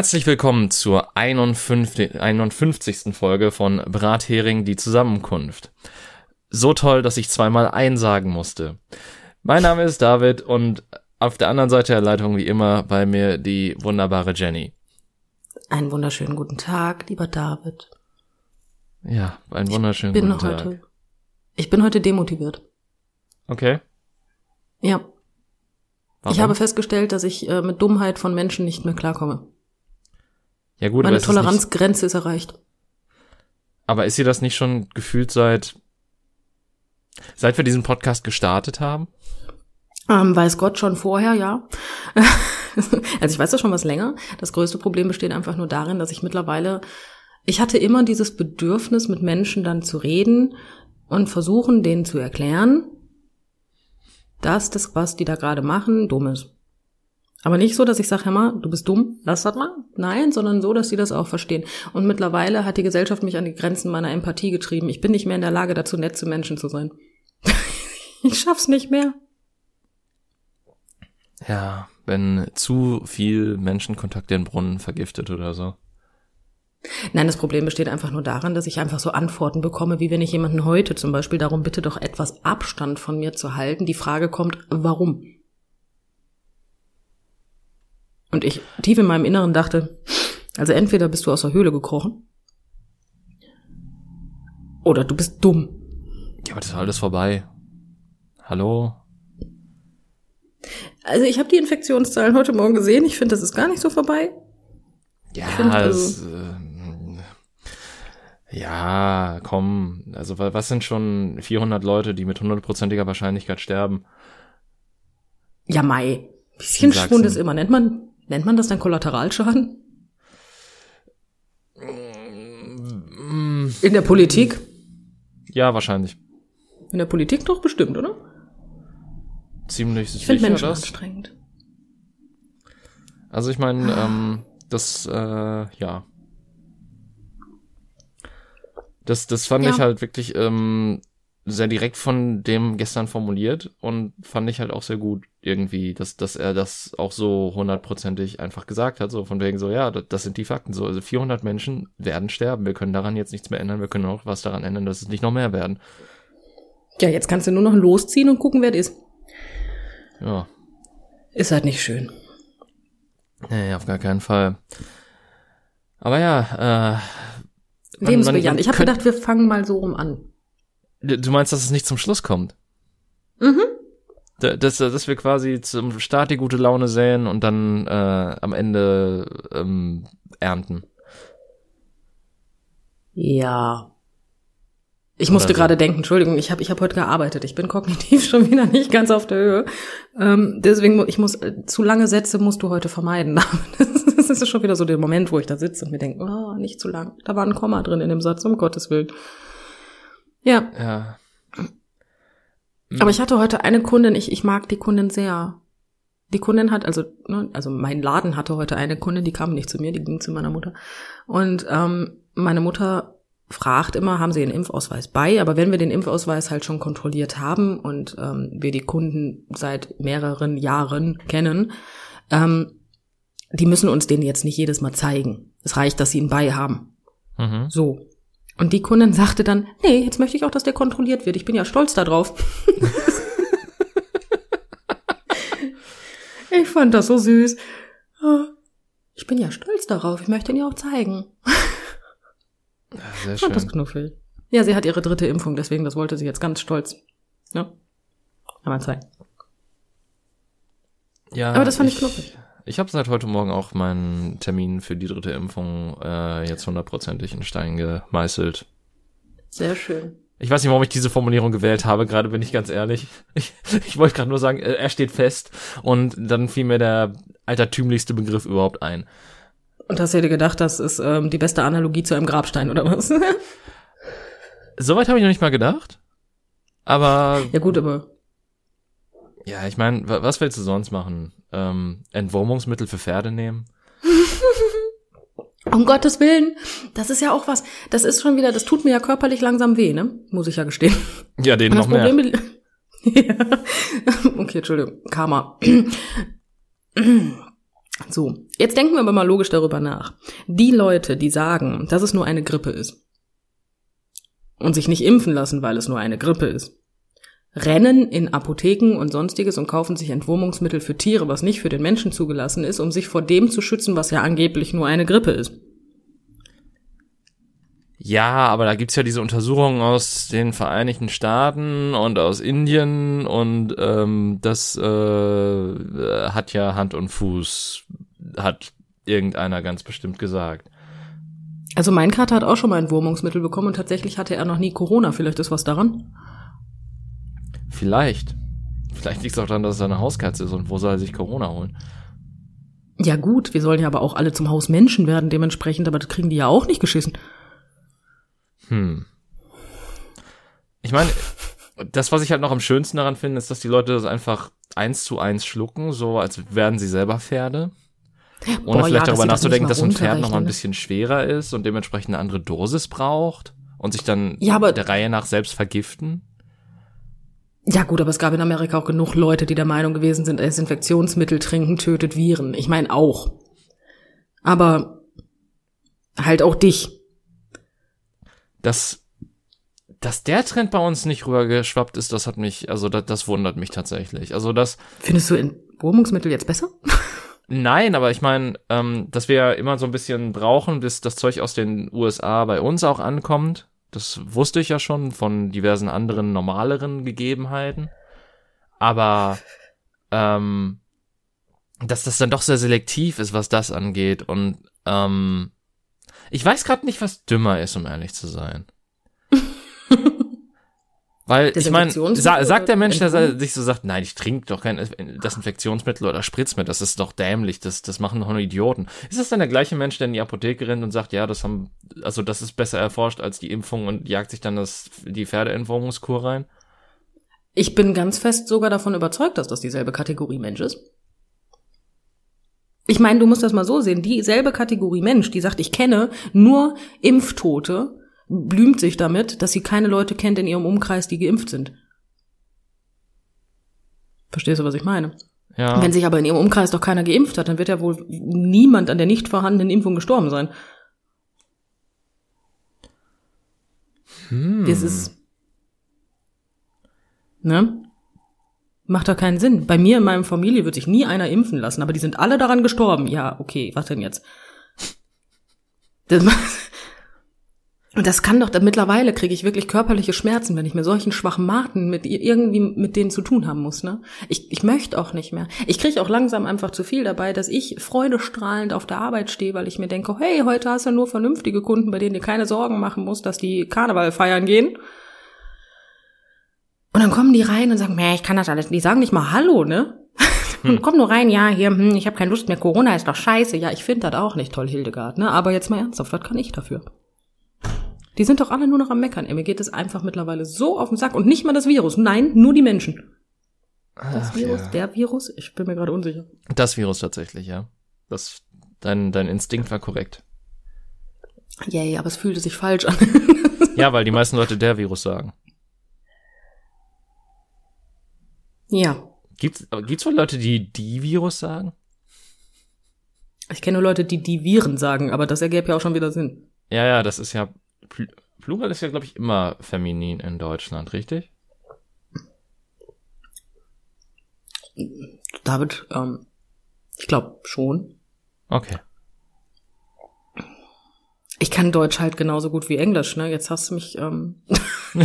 Herzlich willkommen zur 51. 51. Folge von Brathering die Zusammenkunft. So toll, dass ich zweimal ein sagen musste. Mein Name ist David und auf der anderen Seite der Leitung wie immer bei mir die wunderbare Jenny. Einen wunderschönen guten Tag, lieber David. Ja, einen wunderschönen guten Tag. heute, ich bin heute demotiviert. Okay. Ja. Warum? Ich habe festgestellt, dass ich äh, mit Dummheit von Menschen nicht mehr klarkomme. Ja gut, aber Meine ist, nicht, Toleranzgrenze ist erreicht. aber ist sie das nicht schon gefühlt seit seit wir diesen Podcast gestartet haben? Ähm, weiß Gott schon vorher, ja. also ich weiß das schon was länger. Das größte Problem besteht einfach nur darin, dass ich mittlerweile, ich hatte immer dieses Bedürfnis, mit Menschen dann zu reden und versuchen, denen zu erklären, dass das, was die da gerade machen, dumm ist. Aber nicht so, dass ich sage, mal, du bist dumm, lass das mal. Nein, sondern so, dass sie das auch verstehen. Und mittlerweile hat die Gesellschaft mich an die Grenzen meiner Empathie getrieben. Ich bin nicht mehr in der Lage dazu, nett zu Menschen zu sein. ich schaff's nicht mehr. Ja, wenn zu viel Menschenkontakt den Brunnen vergiftet oder so. Nein, das Problem besteht einfach nur darin, dass ich einfach so Antworten bekomme, wie wenn ich jemanden heute zum Beispiel darum bitte, doch etwas Abstand von mir zu halten. Die Frage kommt, warum? Und ich tief in meinem Inneren dachte, also entweder bist du aus der Höhle gekrochen oder du bist dumm. Ja, aber das ist alles vorbei. Hallo? Also ich habe die Infektionszahlen heute Morgen gesehen. Ich finde, das ist gar nicht so vorbei. Ja, find, also- es, ähm, ja, komm. Also wa- was sind schon 400 Leute, die mit hundertprozentiger Wahrscheinlichkeit sterben? Ja, Mai. Bisschen. Schwund ist immer. Nennt man, nennt man das dann Kollateralschaden? In der Politik? Ja, wahrscheinlich. In der Politik doch bestimmt, oder? Ziemlich Ich finde sicher Menschen das. anstrengend. Also ich meine, ähm, das, äh, ja. Das, das fand Ja. ich halt wirklich ähm, sehr direkt von dem gestern formuliert und fand ich halt auch sehr gut irgendwie, dass, dass er das auch so hundertprozentig einfach gesagt hat, so von wegen so, ja, das, das sind die Fakten, so, also 400 Menschen werden sterben, wir können daran jetzt nichts mehr ändern, wir können auch was daran ändern, dass es nicht noch mehr werden. Ja, jetzt kannst du nur noch losziehen und gucken, wer das ist. Ja, Ist halt nicht schön. nee, auf gar keinen Fall. Aber ja, äh, man- Lebensbejahend. man Ich habe gedacht, wir fangen mal so rum an. Du meinst, dass es nicht zum Schluss kommt? Mhm. Da- Dass, dass wir quasi zum Start die gute Laune säen und dann äh, am Ende ähm, ernten. Ja. Ich musste so. gerade denken, Entschuldigung, ich habe ich hab heute gearbeitet. Ich bin kognitiv schon wieder nicht ganz auf der Höhe. Ähm, deswegen, ich muss, äh, zu lange Sätze musst du heute vermeiden. Das ist schon wieder so der Moment, wo ich da sitze und mir denke, oh, nicht zu lang. Da war ein Komma drin in dem Satz, um Gottes Willen. Ja, Ja. Aber ich hatte heute eine Kundin, ich, ich mag die Kundin sehr. Die Kundin hat, also, ne, also mein Laden hatte heute eine Kundin, die kam nicht zu mir, die ging zu meiner Mutter. Und ähm, meine Mutter fragt immer, haben sie den Impfausweis bei? Aber wenn wir den Impfausweis halt schon kontrolliert haben und ähm, wir die Kunden seit mehreren Jahren kennen, ähm, die müssen uns den jetzt nicht jedes Mal zeigen. Es reicht, dass sie ihn bei haben. Mhm. So. Und die Kundin sagte dann, nee, jetzt möchte ich auch, dass der kontrolliert wird. Ich bin ja stolz darauf. ich fand das so süß. Ah, Ich bin ja stolz darauf. Ich möchte ihn ihr auch zeigen. Ja, sehr Ich fand das knuffig. Ja, sie hat ihre dritte Impfung, deswegen das wollte sie jetzt ganz stolz. Ja. Einmal zeigen. Ja, Aber das fand ich knuffig. Ich habe seit heute Morgen auch meinen Termin für die dritte Impfung äh, jetzt hundertprozentig in Stein gemeißelt. Sehr schön. Ich weiß nicht, warum ich diese Formulierung gewählt habe, gerade bin ich ganz ehrlich. Ich, ich wollte gerade nur sagen, äh, er steht fest und dann fiel mir der altertümlichste Begriff überhaupt ein. Und hast du dir gedacht, das ist ähm, die beste Analogie zu einem Grabstein oder was? Soweit habe ich noch nicht mal gedacht. Aber ja gut, aber ja, ich meine, was willst du sonst machen? Ähm, Entwurmungsmittel für Pferde nehmen? Um Gottes Willen, das ist ja auch was. Das ist schon wieder, das tut mir ja körperlich langsam weh, ne? Muss ich ja gestehen. Ja, den Und noch mehr. Problem ja. Okay, Entschuldigung. Karma. So, jetzt denken wir aber mal logisch darüber nach. Die Leute, die sagen, dass es nur eine Grippe ist und sich nicht impfen lassen, weil es nur eine Grippe ist, rennen in Apotheken und sonstiges und kaufen sich Entwurmungsmittel für Tiere, was nicht für den Menschen zugelassen ist, um sich vor dem zu schützen, was ja angeblich nur eine Grippe ist. Ja, aber da gibt's ja diese Untersuchungen aus den Vereinigten Staaten und aus Indien und ähm, das äh, hat ja Hand und Fuß, hat irgendeiner ganz bestimmt gesagt. Also mein Kater hat auch schon mal ein Wurmungsmittel bekommen und tatsächlich hatte er noch nie Corona. Vielleicht ist was daran? Vielleicht. Vielleicht liegt es auch daran, dass es eine Hauskatze ist und wo soll er sich Corona holen? Ja gut, wir sollen ja aber auch alle zum Haus Menschen werden dementsprechend, aber das kriegen die ja auch nicht geschissen. Hm. Ich meine, das, was ich halt noch am schönsten daran finde, ist, dass die Leute das einfach eins zu eins schlucken, so als wären sie selber Pferde. Ohne Boah, vielleicht ja, darüber das nachzudenken, nicht dass ein Pferd noch mal ein runterrechnen. bisschen schwerer ist und dementsprechend eine andere Dosis braucht und sich dann Ja, der Reihe nach selbst vergiften. Ja gut, aber es gab in Amerika auch genug Leute, die der Meinung gewesen sind, Desinfektionsmittel trinken tötet Viren. Ich meine auch. Aber halt auch dich. Dass, dass der Trend bei uns nicht rübergeschwappt ist, das hat mich, also das, das wundert mich tatsächlich. Also das, Findest du Entwurmungsmittel jetzt besser? Nein, aber ich meine, ähm, dass wir ja immer so ein bisschen brauchen, bis das Zeug aus den USA bei uns auch ankommt. Das wusste ich ja schon von diversen anderen normaleren Gegebenheiten. Aber ähm, dass das dann doch sehr selektiv ist, was das angeht. Und ähm, ich weiß gerade nicht, was dümmer ist, um ehrlich zu sein. Weil ich meine, sa sagt der Mensch, der sich so sagt, nein, ich trinke doch kein Desinfektionsmittel oder spritz mir, das ist doch dämlich, das, das machen doch nur Idioten. Ist das dann der gleiche Mensch, der in die Apotheke rennt und sagt, ja, das haben, also das ist besser erforscht als die Impfung und jagt sich dann das, die Pferdeimpfungskur rein? Ich bin ganz fest sogar davon überzeugt, dass das dieselbe Kategorie Mensch ist. Ich meine, du musst das mal so sehen. Dieselbe Kategorie Mensch, die sagt, ich kenne nur Impftote, blümt sich damit, dass sie keine Leute kennt in ihrem Umkreis, die geimpft sind. Verstehst du, was ich meine? Ja. Wenn sich aber in ihrem Umkreis doch keiner geimpft hat, dann wird ja wohl niemand an der nicht vorhandenen Impfung gestorben sein. Hm. Das ist. Ne? Macht doch keinen Sinn. Bei mir in meinem Familie wird sich nie einer impfen lassen, aber die sind alle daran gestorben. Ja, okay, was denn jetzt? Das, und das kann doch, mittlerweile kriege ich wirklich körperliche Schmerzen, wenn ich mir solchen schwachen Marten mit irgendwie mit denen zu tun haben muss, ne? Ich, ich möchte auch nicht mehr. Ich kriege auch langsam einfach zu viel dabei, dass ich freudestrahlend auf der Arbeit stehe, weil ich mir denke, hey, heute hast du nur vernünftige Kunden, bei denen du keine Sorgen machen musst, dass die Karneval feiern gehen. Und dann kommen die rein und sagen, nee, ich kann das alles. Die sagen nicht mal Hallo, ne? Und komm nur rein, ja, hier, hm, ich habe keine Lust mehr, Corona ist doch scheiße. Ja, ich finde das auch nicht toll, Hildegard, ne? Aber jetzt mal ernsthaft, was kann ich dafür? Die sind doch alle nur noch am Meckern. Ey, mir geht es einfach mittlerweile so auf den Sack. Und nicht mal das Virus. Nein, nur die Menschen. Das Ach, Virus, ja. der Virus? Ich bin mir gerade unsicher. Das Virus tatsächlich, ja. Das, dein, dein Instinkt war korrekt. Yay, aber es fühlte sich falsch an. Ja, weil die meisten Leute der Virus sagen. ja. Gibt's, gibt's wohl Leute, die die Virus sagen? Ich kenne nur Leute, die die Viren sagen, aber das ergäbe ja auch schon wieder Sinn. Ja, ja, das ist ja, Pl- Plural ist ja, glaube ich, immer feminin in Deutschland, richtig? David, ähm, ich glaube schon. Okay. Ich kann Deutsch halt genauso gut wie Englisch, ne? Jetzt hast du mich, ähm,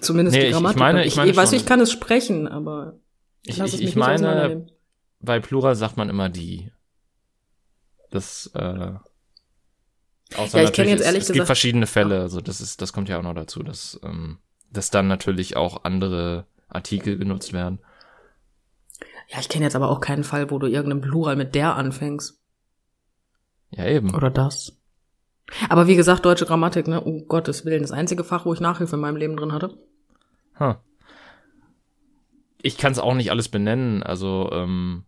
zumindest Nee, die ich- ich Grammatik. meine- ich meine weiß, schon. ich kann es sprechen, aber Ich, ich, es ich meine, bei Plural sagt man immer die. Das, äh, außer Ja, ich kenn natürlich, jetzt es, ehrlich es gibt gesagt- verschiedene Fälle, also das ist, das kommt ja auch noch dazu, dass, ähm, dass dann natürlich auch andere Artikel genutzt werden. Ja, ich kenne jetzt aber auch keinen Fall, wo du irgendeinen Plural mit der anfängst. Ja, eben. Oder das. Aber wie gesagt, deutsche Grammatik, ne? Um Gottes Willen, das einzige Fach, wo ich Nachhilfe in meinem Leben drin hatte. Huh. Ich kann es auch nicht alles benennen, also, ähm,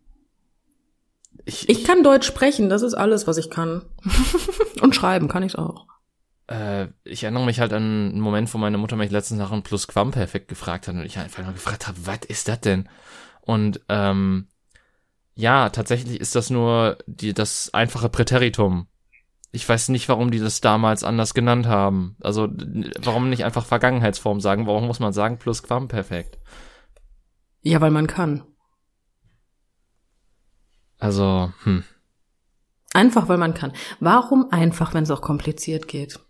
ich, Ich kann Deutsch sprechen, das ist alles, was ich kann. Und schreiben kann ich auch. äh, ich erinnere mich halt an einen Moment, wo meine Mutter mich letztens nach einem Plusquamperfekt gefragt hat und ich einfach nur gefragt habe, was ist das denn? Und ähm, Ja, tatsächlich ist das nur die, das einfache Präteritum. Ich weiß nicht, warum die das damals anders genannt haben. Also, warum nicht einfach Vergangenheitsform sagen? Warum muss man sagen Plusquamperfekt? Ja, weil man kann. Also, hm. Einfach, weil man kann. Warum einfach, wenn es auch kompliziert geht?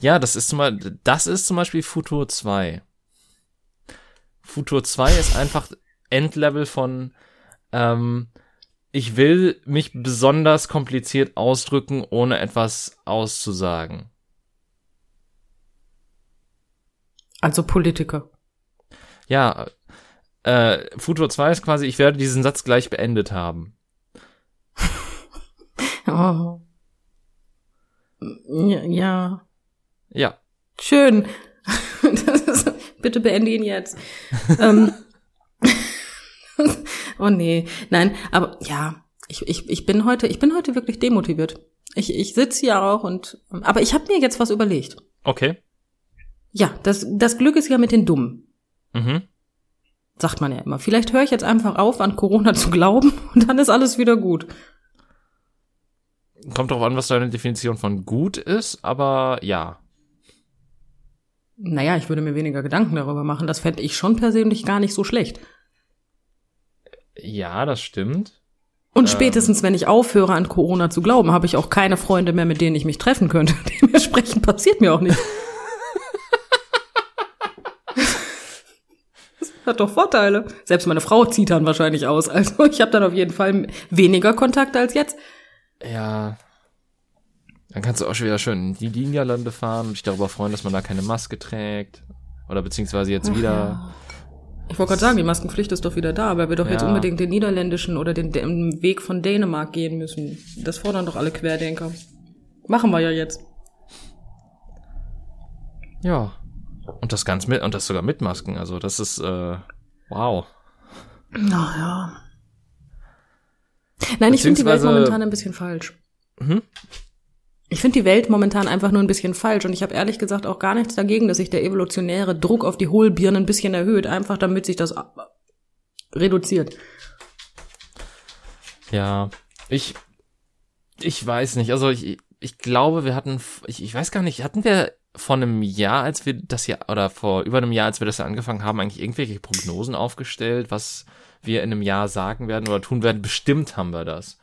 Ja, das ist zum Beispiel, das ist zum Beispiel Futur 2. Futur 2 ist einfach Endlevel von, ähm, ich will mich besonders kompliziert ausdrücken, ohne etwas auszusagen. Also Politiker. Ja, äh, Futur 2 ist quasi, ich werde diesen Satz gleich beendet haben. Oh. Ja. ja. Schön. Ist, bitte beende ihn jetzt. ähm. oh nee, nein, aber ja, ich, ich, ich bin heute, ich bin heute wirklich demotiviert. Ich, ich sitze hier auch und, aber ich habe mir jetzt was überlegt. Okay. Ja, das, das Glück ist ja mit den Dummen. Mhm. Sagt man ja immer. Vielleicht höre ich jetzt einfach auf, an Corona zu glauben und dann ist alles wieder gut. Kommt drauf an, was deine Definition von gut ist, aber ja. Naja, ich würde mir weniger Gedanken darüber machen. Das fände ich schon persönlich gar nicht so schlecht. Ja, das stimmt. Und ähm. spätestens, wenn ich aufhöre, an Corona zu glauben, habe ich auch keine Freunde mehr, mit denen ich mich treffen könnte. Dementsprechend passiert mir auch nicht. das hat doch Vorteile. Selbst meine Frau zieht dann wahrscheinlich aus. Also ich habe dann auf jeden Fall weniger Kontakte als jetzt. Ja. Dann kannst du auch schon wieder schön in die Niederlande fahren und dich darüber freuen, dass man da keine Maske trägt. Oder beziehungsweise jetzt wieder. Ja. Ich wollte gerade sagen, die Maskenpflicht ist doch wieder da, weil wir doch ja. jetzt unbedingt den niederländischen oder den, den Weg von Dänemark gehen müssen. Das fordern doch alle Querdenker. Machen wir ja jetzt. Ja. Und das ganz mit, und das sogar mit Masken. Also das ist, äh, wow. Naja. Nein, ich finde die Welt momentan ein bisschen falsch. Mhm. Ich finde die Welt momentan einfach nur ein bisschen falsch und ich habe ehrlich gesagt auch gar nichts dagegen, dass sich der evolutionäre Druck auf die Hohlbirne ein bisschen erhöht, einfach damit sich das reduziert. Ja, ich ich weiß nicht, also ich ich glaube, wir hatten ich, ich weiß gar nicht, hatten wir vor einem Jahr, als wir das ja oder vor über einem Jahr, als wir das ja angefangen haben, eigentlich irgendwelche Prognosen aufgestellt, was wir in einem Jahr sagen werden oder tun werden? Bestimmt haben wir das.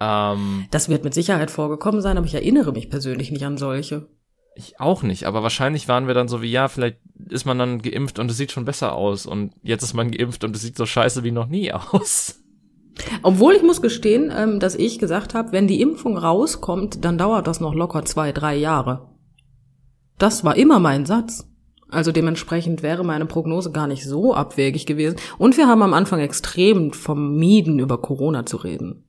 Ähm, das wird mit Sicherheit vorgekommen sein, aber ich erinnere mich persönlich nicht an solche. Ich auch nicht, aber wahrscheinlich waren wir dann so wie, ja, vielleicht ist man dann geimpft und es sieht schon besser aus und jetzt ist man geimpft und es sieht so scheiße wie noch nie aus. Obwohl ich muss gestehen, ähm, dass ich gesagt habe, wenn die Impfung rauskommt, dann dauert das noch locker zwei, drei Jahre. Das war immer mein Satz. Also dementsprechend wäre meine Prognose gar nicht so abwegig gewesen. Und wir haben am Anfang extrem vermieden, über Corona zu reden.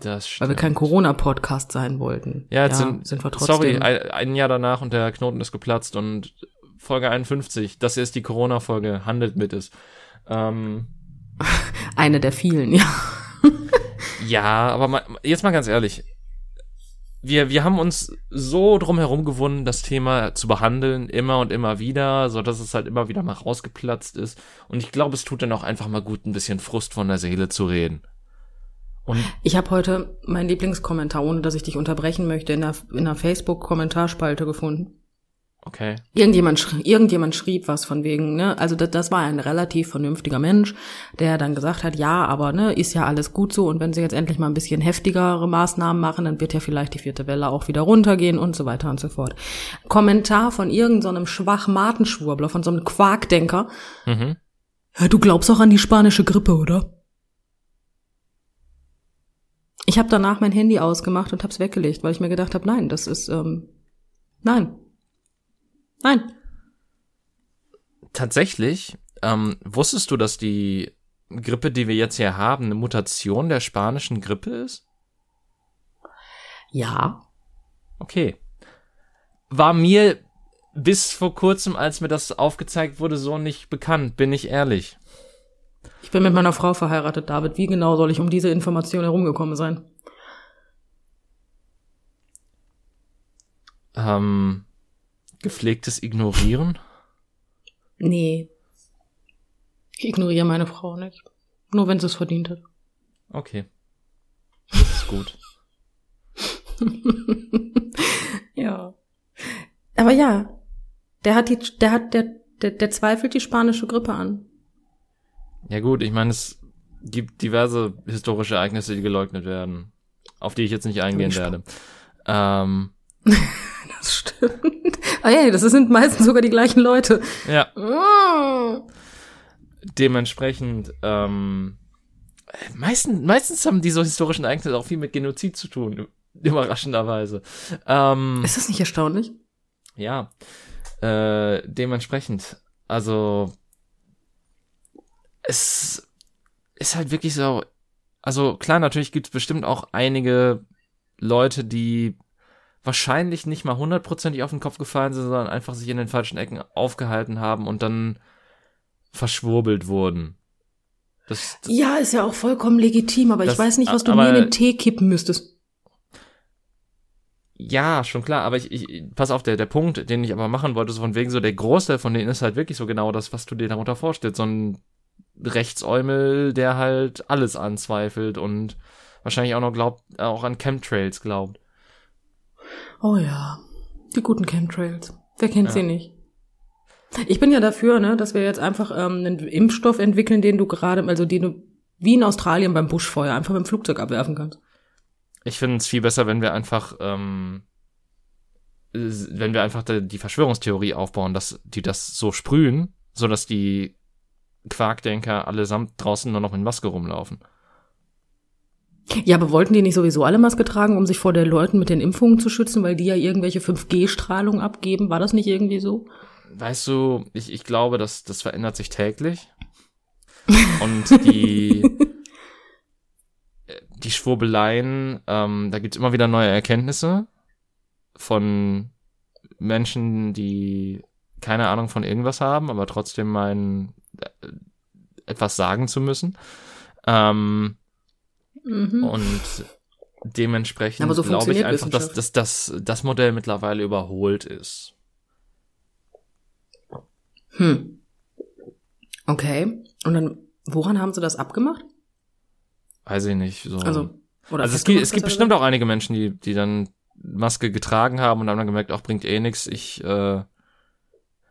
Das stimmt. Weil wir kein Corona-Podcast sein wollten. Ja, jetzt ja, sind, sind wir trotzdem. Sorry, ein, Jahr danach und der Knoten ist geplatzt und Folge 51, das hier ist die Corona-Folge, handelt mit es. Ähm, Eine der vielen, ja. ja, aber mal, jetzt mal ganz ehrlich. Wir, wir haben uns so drum herum gewunden, das Thema zu behandeln, immer und immer wieder, so dass es halt immer wieder mal rausgeplatzt ist. Und ich glaube, es tut dann auch einfach mal gut, ein bisschen Frust von der Seele zu reden. Und ich habe heute meinen Lieblingskommentar, ohne dass ich dich unterbrechen möchte, in der, in der Facebook-Kommentarspalte gefunden. Okay. Irgendjemand, schrie, irgendjemand schrieb was von wegen, ne, also das, das war ein relativ vernünftiger Mensch, der dann gesagt hat, ja, aber ne, ist ja alles gut so und wenn sie jetzt endlich mal ein bisschen heftigere Maßnahmen machen, dann wird ja vielleicht die vierte Welle auch wieder runtergehen und so weiter und so fort. Kommentar von irgendeinem so Schwachmatenschwurbler, von so einem Quarkdenker. Mhm. Ja, du glaubst auch an die spanische Grippe, oder? Ich habe danach mein Handy ausgemacht und habe es weggelegt, weil ich mir gedacht habe, nein, das ist ähm, nein, nein. Tatsächlich ähm, wusstest du, dass die Grippe, die wir jetzt hier haben, eine Mutation der spanischen Grippe ist? Ja. Okay. War mir bis vor kurzem, als mir das aufgezeigt wurde, so nicht bekannt, bin ich ehrlich. Ich bin mit meiner Frau verheiratet, David. Wie genau soll ich um diese Information herumgekommen sein? Ähm, gepflegtes Ignorieren? Nee. Ich ignoriere meine Frau nicht. Nur wenn sie es verdient hat. Okay. Das ist gut. ja. Aber ja, der hat die, der hat, der, der, der zweifelt die spanische Grippe an. Ja gut, ich meine, es gibt diverse historische Ereignisse, die geleugnet werden, auf die ich jetzt nicht eingehen werde. Ähm, das stimmt. Ah ja, das sind meistens sogar die gleichen Leute. Ja. Mm. Dementsprechend, ähm, meistens, meistens haben diese historischen Ereignisse auch viel mit Genozid zu tun, überraschenderweise. Ähm, Ist das nicht erstaunlich? Ja. Äh, dementsprechend, also es ist halt wirklich so, also klar, natürlich gibt es bestimmt auch einige Leute, die wahrscheinlich nicht mal hundertprozentig auf den Kopf gefallen sind, sondern einfach sich in den falschen Ecken aufgehalten haben und dann verschwurbelt wurden. Das, das, ja, ist ja auch vollkommen legitim, aber das, ich weiß nicht, was du mir in den Tee kippen müsstest. Ja, schon klar, aber ich, ich pass auf, der, der Punkt, den ich aber machen wollte, so von wegen so, der Großteil von denen ist halt wirklich so genau das, was du dir darunter vorstellst. So ein Rechtsäumel, der halt alles anzweifelt und wahrscheinlich auch noch glaubt, auch an Chemtrails glaubt. Oh ja, die guten Chemtrails. Wer kennt ja. sie nicht? Ich bin ja dafür, ne, dass wir jetzt einfach ähm, einen Impfstoff entwickeln, den du gerade, also den du wie in Australien beim Buschfeuer einfach mit dem Flugzeug abwerfen kannst. Ich finde es viel besser, wenn wir einfach, ähm, wenn wir einfach die Verschwörungstheorie aufbauen, dass die das so sprühen, so dass die Quarkdenker allesamt draußen nur noch mit Maske rumlaufen. Ja, aber wollten die nicht sowieso alle Maske tragen, um sich vor den Leuten mit den Impfungen zu schützen, weil die ja irgendwelche 5G-Strahlung abgeben? War das nicht irgendwie so? Weißt du, ich, ich glaube, dass das verändert sich täglich. Und die, die Schwurbeleien, ähm, da gibt's immer wieder neue Erkenntnisse von Menschen, die keine Ahnung von irgendwas haben, aber trotzdem meinen, äh, etwas sagen zu müssen. Ähm, mhm. Und dementsprechend so glaube ich einfach, dass, dass, dass das Modell mittlerweile überholt ist. Hm. Okay. Und dann, woran haben sie das abgemacht? Weiß ich nicht. So. Also, oder also es gibt, es gibt bestimmt auch einige Menschen, die, die dann Maske getragen haben und haben dann gemerkt, auch bringt eh nichts. Ich, äh,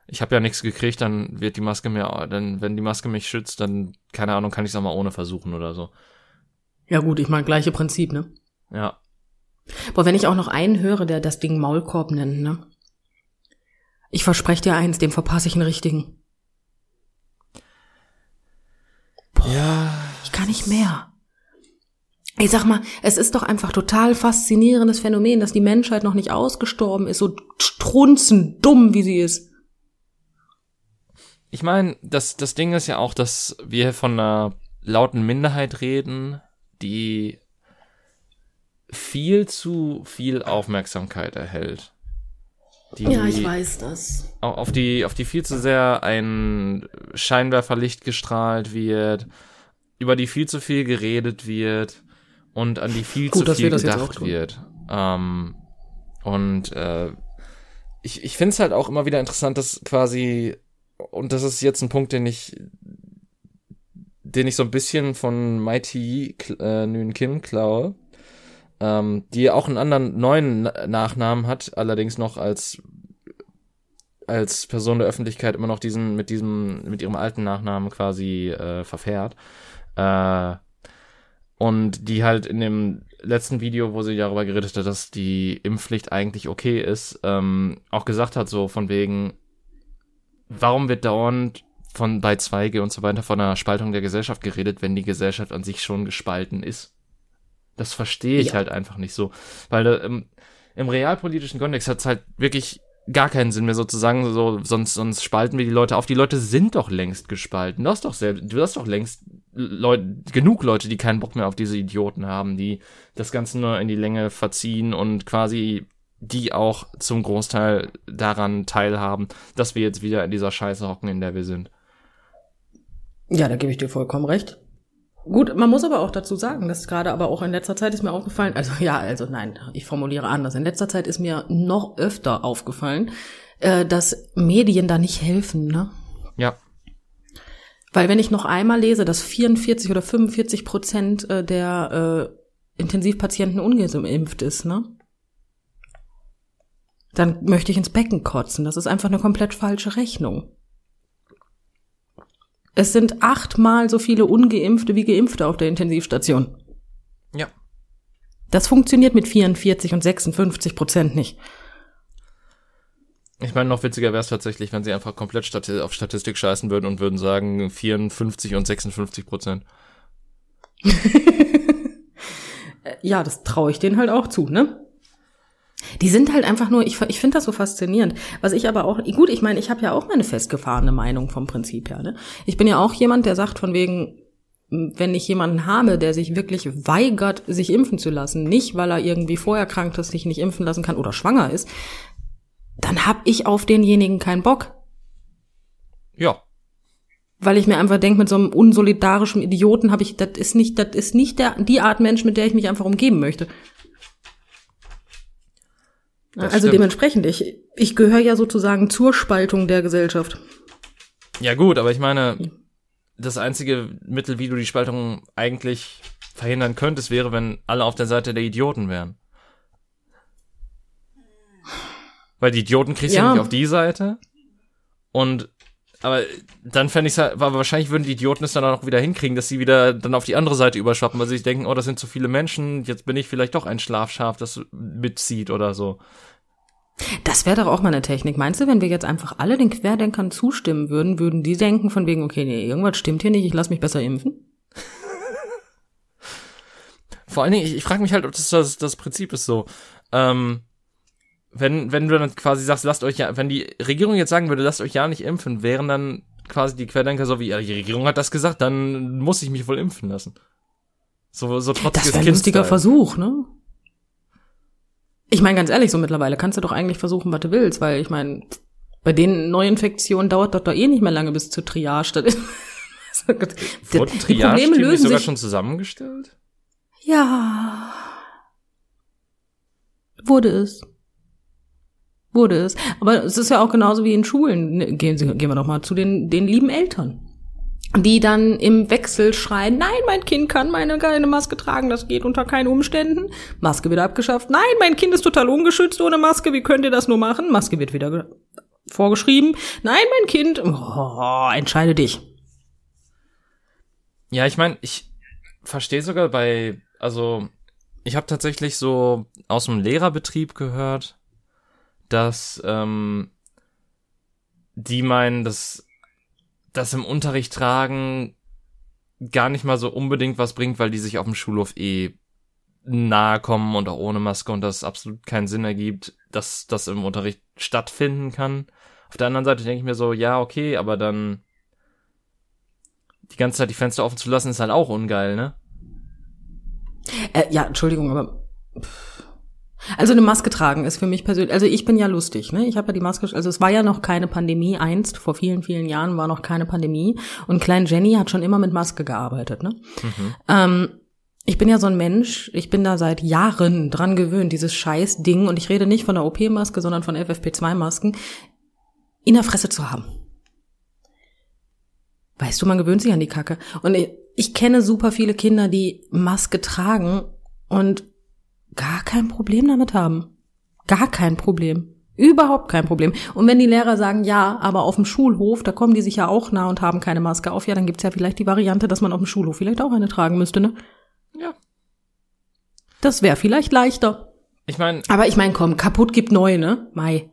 ich habe ja nichts gekriegt, dann wird die Maske mir, dann wenn die Maske mich schützt, dann keine Ahnung, kann ich es auch mal ohne versuchen oder so. Ja gut, ich meine gleiche Prinzip, ne? Ja. Boah, wenn ich auch noch einen höre, der das Ding Maulkorb nennt, ne? Ich verspreche dir eins, dem verpasse ich einen richtigen. Boah, ja. Ich kann nicht mehr. Ich sag mal, es ist doch einfach total faszinierendes Phänomen, dass die Menschheit noch nicht ausgestorben ist, so strunzend dumm, wie sie ist. Ich meine, das, das Ding ist ja auch, dass wir von einer lauten Minderheit reden, die viel zu viel Aufmerksamkeit erhält. Die ja, ich weiß das. Auf die, auf die viel zu sehr ein Scheinwerferlicht gestrahlt wird, über die viel zu viel geredet wird und an die viel Gut, zu viel gedacht wird. Ähm, und äh, ich, ich finde es halt auch immer wieder interessant, dass quasi, und das ist jetzt ein Punkt, den ich, den ich so ein bisschen von Mighty äh, Nguyen Kim klaue, ähm, die auch einen anderen neuen Nachnamen hat, allerdings noch als als Person der Öffentlichkeit immer noch diesen mit diesem mit ihrem alten Nachnamen quasi äh, verfährt. Äh, und die halt in dem letzten Video, wo sie darüber geredet hat, dass die Impfpflicht eigentlich okay ist, ähm, auch gesagt hat so von wegen, warum wird dauernd von bei 2G und so weiter von einer Spaltung der Gesellschaft geredet, wenn die Gesellschaft an sich schon gespalten ist? Das verstehe ich ja. halt einfach nicht so. Weil äh, im, realpolitischen Kontext hat es halt wirklich gar keinen Sinn mehr sozusagen, so, sonst, sonst spalten wir die Leute auf. Die Leute sind doch längst gespalten. Du hast doch selbst, du hast doch längst Leute, genug Leute, die keinen Bock mehr auf diese Idioten haben, die das Ganze nur in die Länge verziehen und quasi die auch zum Großteil daran teilhaben, dass wir jetzt wieder in dieser Scheiße hocken, in der wir sind. Ja, da gebe ich dir vollkommen recht. Gut, man muss aber auch dazu sagen, dass gerade aber auch in letzter Zeit ist mir aufgefallen, also ja, also nein, ich formuliere anders. In letzter Zeit ist mir noch öfter aufgefallen, äh, dass Medien da nicht helfen, ne? Ja. Weil wenn ich noch einmal lese, dass 44 oder 45 Prozent äh, der äh, Intensivpatienten ungeimpft ist, ne? Dann möchte ich ins Becken kotzen. Das ist einfach eine komplett falsche Rechnung. Es sind achtmal so viele Ungeimpfte wie Geimpfte auf der Intensivstation. Ja. Das funktioniert mit 44 und 56 Prozent nicht. Ich meine, noch witziger wäre es tatsächlich, wenn sie einfach komplett Stati auf Statistik scheißen würden und würden sagen 54 und 56 Prozent. ja, das traue ich denen halt auch zu, ne? Die sind halt einfach nur, ich, ich finde das so faszinierend. Was ich aber auch, gut, ich meine, ich habe ja auch meine festgefahrene Meinung vom Prinzip her. Ne? Ich bin ja auch jemand, der sagt von wegen, wenn ich jemanden habe, der sich wirklich weigert, sich impfen zu lassen, nicht weil er irgendwie vorher krank ist, sich nicht impfen lassen kann oder schwanger ist, dann hab ich auf denjenigen keinen Bock. Ja. Weil ich mir einfach denke, mit so einem unsolidarischen Idioten habe ich, das ist nicht, das ist nicht der, die Art Mensch, mit der ich mich einfach umgeben möchte. Das also stimmt. dementsprechend, ich, ich gehöre ja sozusagen zur Spaltung der Gesellschaft. Ja gut, aber ich meine, das einzige Mittel, wie du die Spaltung eigentlich verhindern könntest, wäre, wenn alle auf der Seite der Idioten wären. Weil die Idioten kriegst du ja. ja nicht auf die Seite. Und aber dann fände ich es halt, wahrscheinlich würden die Idioten es dann auch wieder hinkriegen, dass sie wieder dann auf die andere Seite überschwappen, weil sie sich denken, oh, das sind zu viele Menschen, jetzt bin ich vielleicht doch ein Schlafschaf, das mitzieht oder so. Das wäre doch auch mal eine Technik. Meinst du, wenn wir jetzt einfach alle den Querdenkern zustimmen würden, würden die denken von wegen, okay, nee, irgendwas stimmt hier nicht, ich lass mich besser impfen? Vor allen Dingen, ich, ich frage mich halt, ob das, das das Prinzip ist so. Ähm, wenn, wenn du dann quasi sagst, lasst euch ja, wenn die Regierung jetzt sagen würde, lasst euch ja nicht impfen, wären dann quasi die Querdenker so wie, ja, die Regierung hat das gesagt, dann muss ich mich wohl impfen lassen. So, so trotzdem. Das wäre ein lustiger Versuch, ne? Ich meine, ganz ehrlich, so mittlerweile kannst du doch eigentlich versuchen, was du willst, weil ich meine, bei den Neuinfektionen dauert das doch eh nicht mehr lange bis zur Triage. Das ist, Wurden Triage-Team sogar schon zusammengestellt? Ja. Wurde es wurde es. Aber es ist ja auch genauso wie in Schulen. Ne, gehen, Sie, gehen wir doch mal zu den, den lieben Eltern die dann im Wechsel schreien, nein, mein Kind kann meine keine Maske tragen, das geht unter keinen Umständen. Maske wird abgeschafft. Nein, mein Kind ist total ungeschützt ohne Maske, wie könnt ihr das nur machen? Maske wird wieder vorgeschrieben. Nein, mein Kind, oh, entscheide dich. Ja, ich meine, ich verstehe sogar bei, also ich habe tatsächlich so aus dem Lehrerbetrieb gehört, dass ähm, die meinen, dass das im Unterricht tragen gar nicht mal so unbedingt was bringt, weil die sich auf dem Schulhof eh nahe kommen und auch ohne Maske und das absolut keinen Sinn ergibt, dass das im Unterricht stattfinden kann. Auf der anderen Seite denke ich mir so, ja, okay, aber dann die ganze Zeit die Fenster offen zu lassen, ist halt auch ungeil, ne? Äh, ja, Entschuldigung, aber pff also eine Maske tragen ist für mich persönlich, also ich bin ja lustig, ne? Ich habe ja die Maske, also es war ja noch keine Pandemie einst, vor vielen, vielen Jahren war noch keine Pandemie und Klein Jenny hat schon immer mit Maske gearbeitet, ne? Mhm. Ähm, ich bin ja so ein Mensch, ich bin da seit Jahren dran gewöhnt, dieses scheiß Ding, und ich rede nicht von der OP-Maske, sondern von FFP2-Masken, in der Fresse zu haben. Weißt du, man gewöhnt sich an die Kacke. Und ich, ich kenne super viele Kinder, die Maske tragen und gar kein Problem damit haben. Gar kein Problem. Überhaupt kein Problem. Und wenn die Lehrer sagen, ja, aber auf dem Schulhof, da kommen die sich ja auch nah und haben keine Maske auf, ja, dann gibt's ja vielleicht die Variante, dass man auf dem Schulhof vielleicht auch eine tragen müsste, ne? Ja. Das wäre vielleicht leichter. Ich meine. Aber ich meine, komm, kaputt gibt neu, ne? Mai.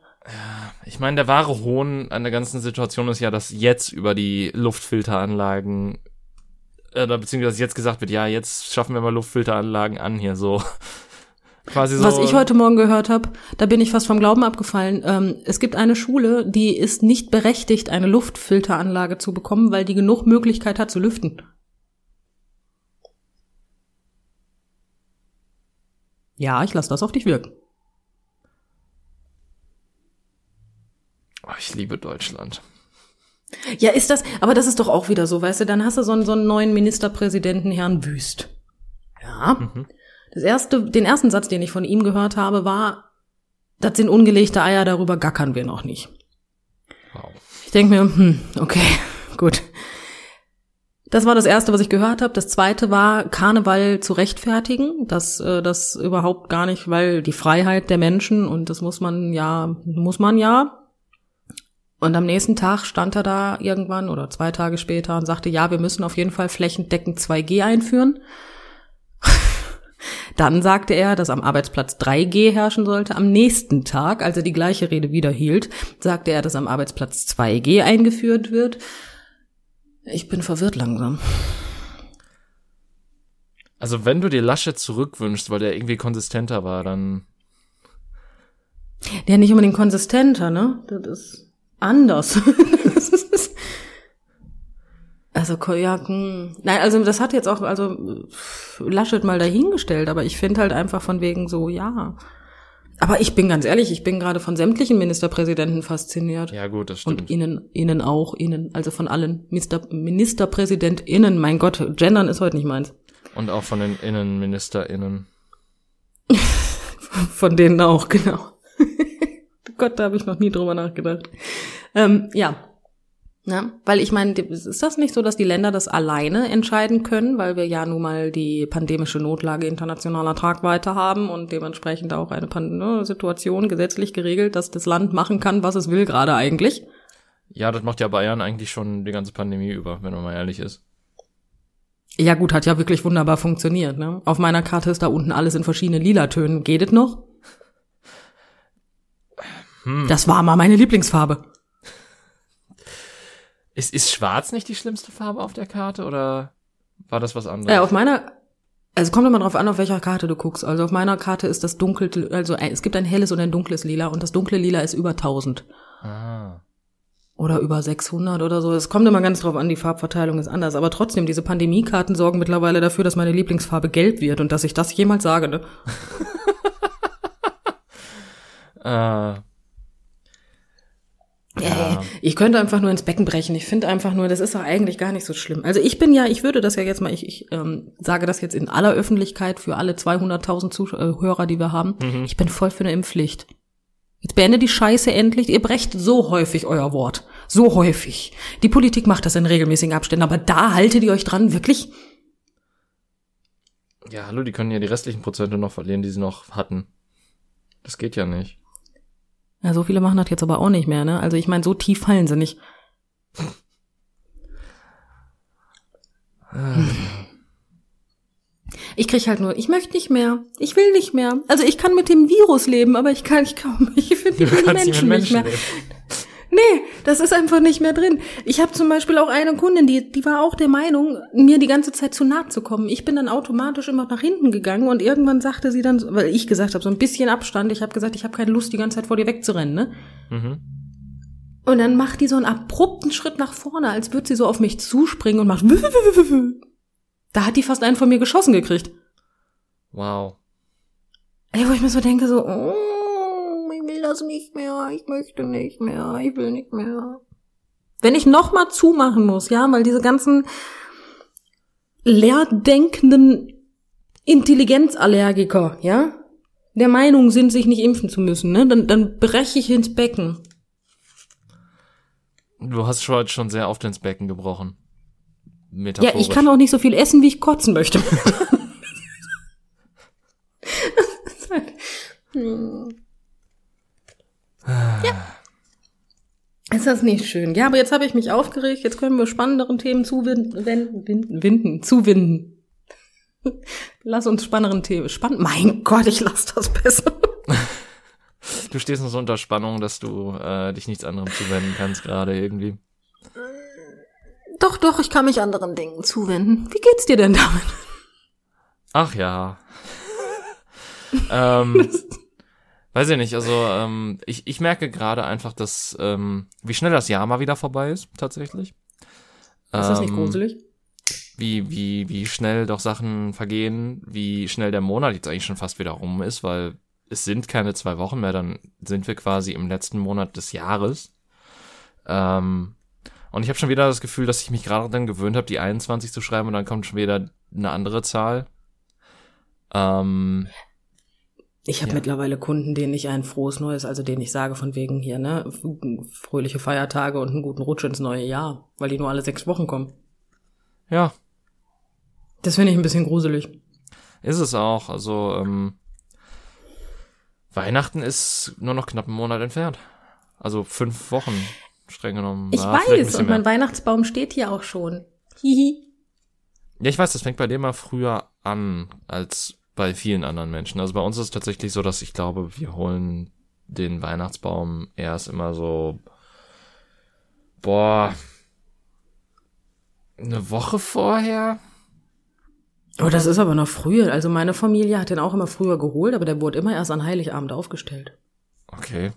Ich meine, der wahre Hohn an der ganzen Situation ist ja, dass jetzt über die Luftfilteranlagen oder beziehungsweise jetzt gesagt wird, ja, jetzt schaffen wir mal Luftfilteranlagen an hier so. Quasi so. Was ich heute Morgen gehört habe, da bin ich fast vom Glauben abgefallen. Ähm, es gibt eine Schule, die ist nicht berechtigt, eine Luftfilteranlage zu bekommen, weil die genug Möglichkeit hat zu lüften. Ja, ich lasse das auf dich wirken. Oh, ich liebe Deutschland. Ja, ist das, aber das ist doch auch wieder so, weißt du, dann hast du so einen, so einen neuen Ministerpräsidenten, Herrn Wüst. Ja. Mhm. Das erste, den ersten Satz, den ich von ihm gehört habe, war, das sind ungelegte Eier, darüber gackern wir noch nicht. Wow. Ich denke mir, hm, okay, gut. Das war das erste, was ich gehört habe. Das zweite war Karneval zu rechtfertigen, dass äh, das überhaupt gar nicht, weil die Freiheit der Menschen und das muss man ja, muss man ja. Und am nächsten Tag stand er da irgendwann oder zwei Tage später und sagte, ja, wir müssen auf jeden Fall flächendeckend 2G einführen. Dann sagte er, dass am Arbeitsplatz 3G herrschen sollte. Am nächsten Tag, als er die gleiche Rede wieder hielt, sagte er, dass am Arbeitsplatz 2G eingeführt wird. Ich bin verwirrt langsam. Also wenn du dir Lasche zurückwünschst, weil der irgendwie konsistenter war, dann. Der nicht unbedingt konsistenter, ne? Das ist anders. also Kojaken. Nein, also das hat jetzt auch, also Laschet mal dahingestellt, aber ich finde halt einfach von wegen so, ja. Aber ich bin ganz ehrlich, ich bin gerade von sämtlichen Ministerpräsidenten fasziniert. Ja, gut, das stimmt. Und ihnen, ihnen auch, ihnen, also von allen Minister, MinisterpräsidentInnen. Mein Gott, gendern ist heute nicht meins. Und auch von den InnenministerInnen. von denen auch, genau. Gott, da habe ich noch nie drüber nachgedacht. Ähm, ja, ja, weil ich meine, ist das nicht so, dass die Länder das alleine entscheiden können, weil wir ja nun mal die pandemische Notlage internationaler Tragweite haben und dementsprechend auch eine Pan ne, Situation gesetzlich geregelt, dass das Land machen kann, was es will gerade eigentlich? Ja, das macht ja Bayern eigentlich schon die ganze Pandemie über, wenn man mal ehrlich ist. Ja gut, hat ja wirklich wunderbar funktioniert. Ne? Auf meiner Karte ist da unten alles in verschiedenen Lila-Tönen. Geht es noch? Hm. Das war mal meine Lieblingsfarbe. Ist, ist schwarz nicht die schlimmste Farbe auf der Karte oder war das was anderes? Ja, auf meiner, also kommt immer drauf an, auf welcher Karte du guckst. Also auf meiner Karte ist das dunkel, also es gibt ein helles und ein dunkles Lila und das dunkle Lila ist über 1000. Ah. Oder über 600 oder so. Es kommt immer ganz drauf an, die Farbverteilung ist anders. Aber trotzdem, diese Pandemiekarten sorgen mittlerweile dafür, dass meine Lieblingsfarbe gelb wird und dass ich das jemals sage, ne? äh, ja. Ich könnte einfach nur ins Becken brechen. Ich finde einfach nur, das ist doch eigentlich gar nicht so schlimm. Also ich bin ja, ich würde das ja jetzt mal, ich, ich ähm, sage das jetzt in aller Öffentlichkeit für alle 200.000 Zuhörer, die wir haben. Mhm. Ich bin voll für eine Impfpflicht. Jetzt beende die Scheiße endlich. Ihr brecht so häufig euer Wort. So häufig. Die Politik macht das in regelmäßigen Abständen, aber da haltet ihr euch dran, wirklich? Ja, hallo, die können ja die restlichen Prozente noch verlieren, die sie noch hatten. Das geht ja nicht. Ja, so viele machen das jetzt aber auch nicht mehr, ne? Also ich meine, so tief fallen sie nicht. Ich krieg halt nur, ich möchte nicht mehr, ich will nicht mehr. Also ich kann mit dem Virus leben, aber ich kann, ich kaum, ich finde die Menschen, nicht mehr. Leben. Nee, das ist einfach nicht mehr drin. Ich habe zum Beispiel auch eine Kundin, die, die war auch der Meinung, mir die ganze Zeit zu nahe zu kommen. Ich bin dann automatisch immer nach hinten gegangen und irgendwann sagte sie dann, weil ich gesagt habe, so ein bisschen Abstand, ich habe gesagt, ich habe keine Lust, die ganze Zeit vor dir wegzurennen, ne? Mhm. Und dann macht die so einen abrupten Schritt nach vorne, als würde sie so auf mich zuspringen und macht. Da hat die fast einen von mir geschossen gekriegt. Wow. Ey, wo ich mir so denke, so, oh, das nicht mehr, ich möchte nicht mehr, ich will nicht mehr. Wenn ich nochmal zumachen muss, ja, weil diese ganzen leerdenkenden Intelligenzallergiker, ja, der Meinung sind, sich nicht impfen zu müssen, ne, dann, dann breche ich ins Becken. Du hast schon, schon sehr oft ins Becken gebrochen. Ja, ich kann auch nicht so viel essen, wie ich kotzen möchte. halt, hm. Ja. Ist das nicht schön? Ja, aber jetzt habe ich mich aufgeregt. Jetzt können wir spannenderen Themen zuwinden, winden, winden, zuwinden. Lass uns spannenderen Themen. Spann mein Gott, ich lass das besser. Du stehst noch so unter Spannung, dass du äh, dich nichts anderem zuwenden kannst gerade irgendwie. Doch, doch, ich kann mich anderen Dingen zuwenden. Wie geht's dir denn damit? Ach ja. ähm, Weiß ich nicht, also ähm, ich, ich merke gerade einfach, dass ähm, wie schnell das Jahr mal wieder vorbei ist, tatsächlich. Ist das nicht ähm, gruselig? Wie, wie, wie schnell doch Sachen vergehen, wie schnell der Monat jetzt eigentlich schon fast wieder rum ist, weil es sind keine zwei Wochen mehr, dann sind wir quasi im letzten Monat des Jahres. Ähm, und ich habe schon wieder das Gefühl, dass ich mich gerade dann gewöhnt habe, die 21 zu schreiben und dann kommt schon wieder eine andere Zahl. Ähm, ich habe ja. mittlerweile Kunden, denen ich ein frohes Neues, also denen ich sage von wegen hier, ne, fröhliche Feiertage und einen guten Rutsch ins neue Jahr, weil die nur alle sechs Wochen kommen. Ja, Das finde ich ein bisschen gruselig. ist es auch. Also, ähm, Weihnachten ist nur noch knapp einen Monat entfernt. Also fünf Wochen, streng genommen. Ich Ja, weiß, und mein mehr. Weihnachtsbaum steht hier auch schon. Hihi. Ja, ich weiß, das fängt bei dir mal früher an als bei vielen anderen Menschen. Also bei uns ist es tatsächlich so, dass ich glaube, wir holen den Weihnachtsbaum erst immer so, boah, eine Woche vorher. Oh, das ist aber noch früher. Also meine Familie hat den auch immer früher geholt, aber der wurde immer erst an Heiligabend aufgestellt. Okay.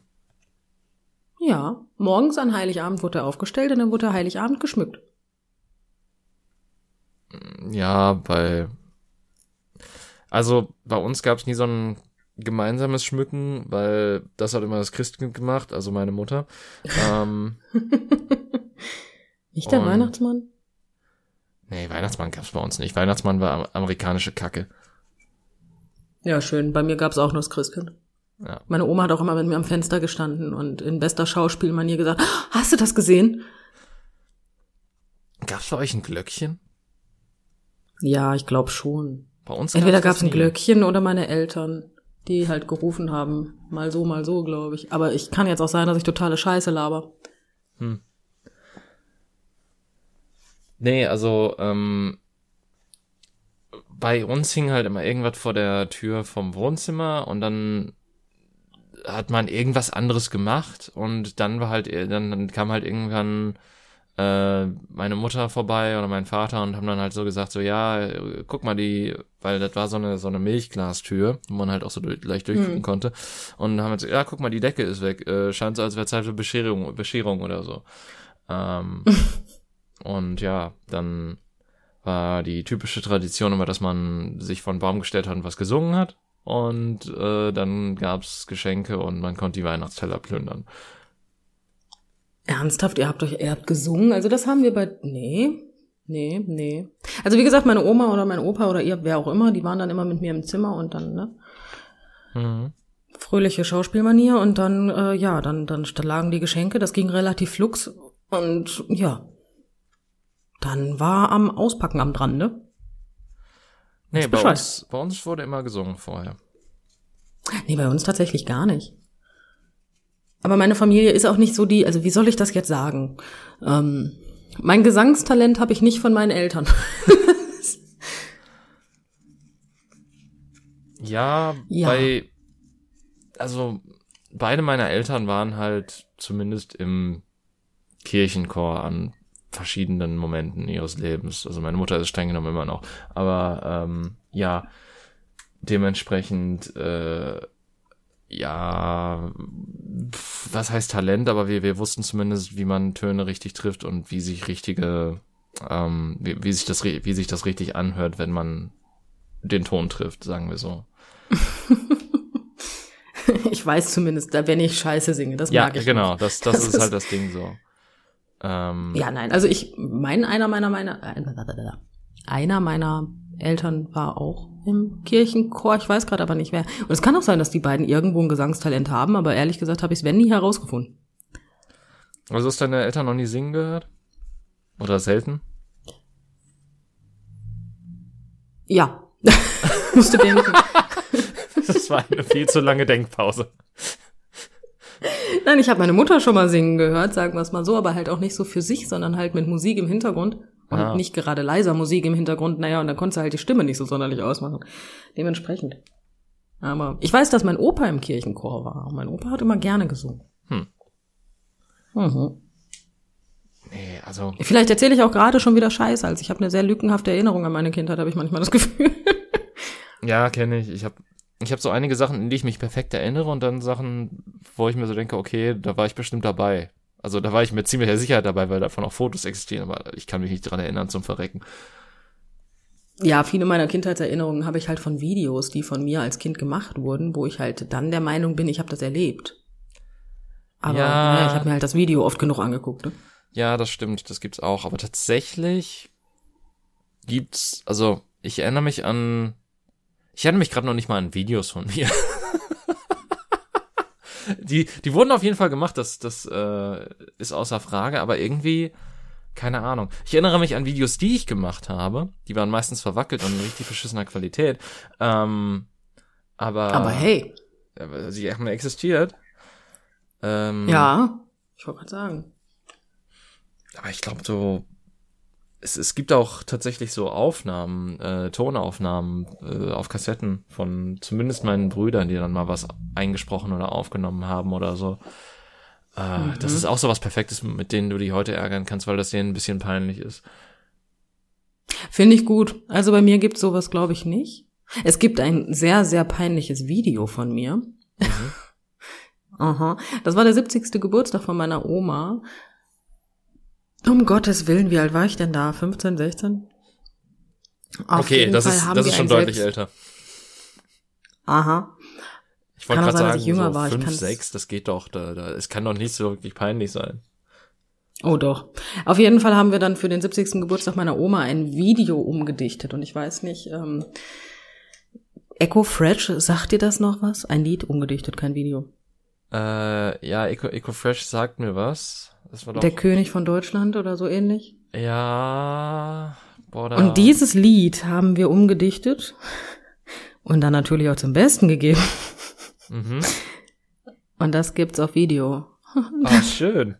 Ja, morgens an Heiligabend wurde er aufgestellt und dann wurde er Heiligabend geschmückt. Ja, bei, also bei uns gab es nie so ein gemeinsames Schmücken, weil das hat immer das Christkind gemacht, also meine Mutter. ähm, Nicht der Weihnachtsmann? nee, Weihnachtsmann gab's bei uns nicht. Weihnachtsmann war am- amerikanische Kacke. Ja, schön. Bei mir gab's auch nur das Christkind. Ja. Meine Oma hat auch immer mit mir am Fenster gestanden und in bester Schauspielmanier gesagt, "Ah, hast du das gesehen? Gab's bei euch ein Glöckchen? Ja, ich glaube schon. Bei uns Entweder das gab's ein. Glöckchen oder meine Eltern, die halt gerufen haben. Mal so, mal so, glaube ich. Aber ich kann jetzt auch sein, dass ich totale Scheiße laber. Nee, also ähm, bei uns hing halt immer irgendwas vor der Tür vom Wohnzimmer und dann hat man irgendwas anderes gemacht und dann war halt, dann kam halt irgendwann äh, meine Mutter vorbei oder mein Vater und haben dann halt so gesagt, so ja, guck mal die, weil das war so eine so eine Milchglastür, wo man halt auch so durch, leicht durchgucken Hm. konnte und haben jetzt, ja, guck mal, die Decke ist weg, äh, scheint so, als wäre Zeit für Bescherung, Bescherung oder so. Ähm, und ja, dann war die typische Tradition immer, dass man sich vor den Baum gestellt hat und was gesungen hat. Und äh, dann gab's Geschenke und man konnte die Weihnachtsteller plündern. Ernsthaft, ihr habt euch, ihr habt gesungen? Also das haben wir bei, nee, nee, nee. Also wie gesagt, meine Oma oder mein Opa oder ihr, wer auch immer, die waren dann immer mit mir im Zimmer und dann, ne, Mhm. fröhliche Schauspielmanier und dann, äh, ja, dann, dann lagen die Geschenke, das ging relativ flugs und ja, dann war am Auspacken am dran, ne? Nee, bei uns, bei uns wurde immer gesungen vorher. Nee, bei uns tatsächlich gar nicht. Aber meine Familie ist auch nicht so die, also wie soll ich das jetzt sagen? Ähm, mein Gesangstalent habe ich nicht von meinen Eltern. Ja, Ja. bei, also beide meiner Eltern waren halt zumindest im Kirchenchor an verschiedenen Momenten ihres Lebens. Also meine Mutter ist streng genommen immer noch. Aber ähm, ja, dementsprechend, äh, ja, was heißt Talent, aber wir, wir wussten zumindest, wie man Töne richtig trifft und wie sich richtige, ähm, wie, wie sich das, wie sich das richtig anhört, wenn man den Ton trifft, sagen wir so. ich weiß zumindest, da wenn ich Scheiße singe, das Ja, mag ich. genau, nicht. das, das, Das ist, ist- halt das Ding so. Ähm, Ja, nein, also ich, mein, einer meiner, meiner, einer meiner Eltern war auch im Kirchenchor, ich weiß gerade aber nicht wer. Und es kann auch sein, dass die beiden irgendwo ein Gesangstalent haben, aber ehrlich gesagt habe ich es wenn nie herausgefunden. Also hast deine Eltern noch nie singen gehört? Oder selten? Ja. Musste denken. Das war eine viel zu lange Denkpause. Nein, ich habe meine Mutter schon mal singen gehört, sagen wir es mal so, aber halt auch nicht so für sich, sondern halt mit Musik im Hintergrund. Und Ah. nicht gerade leiser Musik im Hintergrund, naja, und dann konnte sie halt die Stimme nicht so sonderlich ausmachen. Dementsprechend. Aber ich weiß, dass mein Opa im Kirchenchor war. Mein Opa hat immer gerne gesungen. Hm. Mhm. Nee, also, Vielleicht erzähle ich auch gerade schon wieder Scheiße. Also ich habe eine sehr lückenhafte Erinnerung an meine Kindheit, habe ich manchmal das Gefühl. ja, kenne ich. Ich habe ich hab so einige Sachen, in die ich mich perfekt erinnere und dann Sachen, wo ich mir so denke, okay, da war ich bestimmt dabei. Also da war ich mit ziemlicher Sicherheit dabei, weil davon auch Fotos existieren, aber ich kann mich nicht dran erinnern zum Verrecken. Ja, viele meiner Kindheitserinnerungen habe ich halt von Videos, die von mir als Kind gemacht wurden, wo ich halt dann der Meinung bin, ich habe das erlebt. Aber Ja. naja, ich habe mir halt das Video oft genug angeguckt. Ne? Ja, das stimmt, das gibt's auch. Aber tatsächlich gibt's, also ich erinnere mich an, ich erinnere mich gerade noch nicht mal an Videos von mir. die, die wurden auf jeden Fall gemacht, das, das äh, ist außer Frage, aber irgendwie keine Ahnung. Ich erinnere mich an Videos, die ich gemacht habe. Die waren meistens verwackelt und in richtig beschissener Qualität. Ähm, aber, Aber hey, sie haben existiert. Ähm, ja, ich wollte gerade sagen. Aber ich glaube so, es, es gibt auch tatsächlich so Aufnahmen, äh, Tonaufnahmen äh, auf Kassetten von zumindest meinen Brüdern, die dann mal was eingesprochen oder aufgenommen haben oder so. Äh, Das ist auch so was Perfektes, mit denen du dich heute ärgern kannst, weil das denen ein bisschen peinlich ist. Finde ich gut. Also bei mir gibt's sowas, glaube ich, nicht. Es gibt ein sehr, sehr peinliches Video von mir. Aha. Das war der 70. Geburtstag von meiner Oma. Um Gottes Willen, wie alt war ich denn da? 15, 16? Auf okay, jeden das Fall ist, haben das ist schon deutlich selbst- älter. Aha. Ich wollte gerade sagen, ich jünger so war, ich fünf, kann's- sechs, das geht doch. Da, da, es kann doch nicht so wirklich peinlich sein. Oh doch. Auf jeden Fall haben wir dann für den 70. Geburtstag meiner Oma ein Video umgedichtet. Und ich weiß nicht, ähm, Echo Fresh, sagt dir das noch was? Ein Lied umgedichtet, kein Video. Äh, ja, Eco, Eco Fresh sagt mir was. Der König von Deutschland oder so ähnlich. ja. Boah, da, Und dieses Lied haben wir umgedichtet und dann natürlich auch zum Besten gegeben. Mhm. Und das gibt's auf Video. Ah, schön.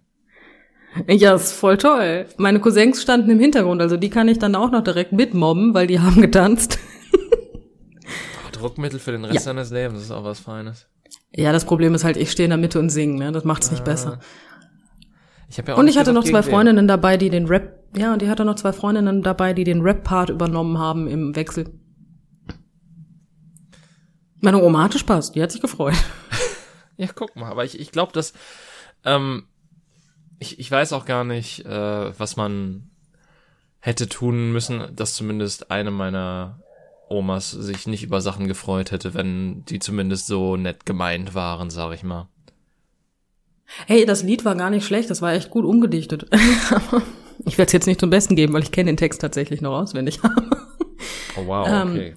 Ja, ist voll toll. Meine Cousins standen im Hintergrund, also die kann ich dann auch noch direkt mitmobben, weil die haben getanzt. Druckmittel für den Rest Ja. seines Lebens ist auch was Feines. Ja, das Problem ist halt, ich stehe in der Mitte und singe, ne? Das macht's nicht besser. Ich hab ja auch Und ich hatte noch zwei. Freundinnen dabei, die den Rap, ja, und die hatte noch zwei Freundinnen dabei, die den Rap-Part übernommen haben im Wechsel. Meine Oma hatte Spaß, die hat sich gefreut. Ja, guck mal, aber ich, ich glaube, dass ähm, ich, ich weiß auch gar nicht, äh, was man hätte tun müssen, dass zumindest eine meiner Omas sich nicht über Sachen gefreut hätte, wenn die zumindest so nett gemeint waren, sag ich mal. Hey, das Lied war gar nicht schlecht, das war echt gut umgedichtet. ich werde es jetzt nicht zum Besten geben, weil ich kenne den Text tatsächlich noch auswendig. Oh wow, Ähm, okay.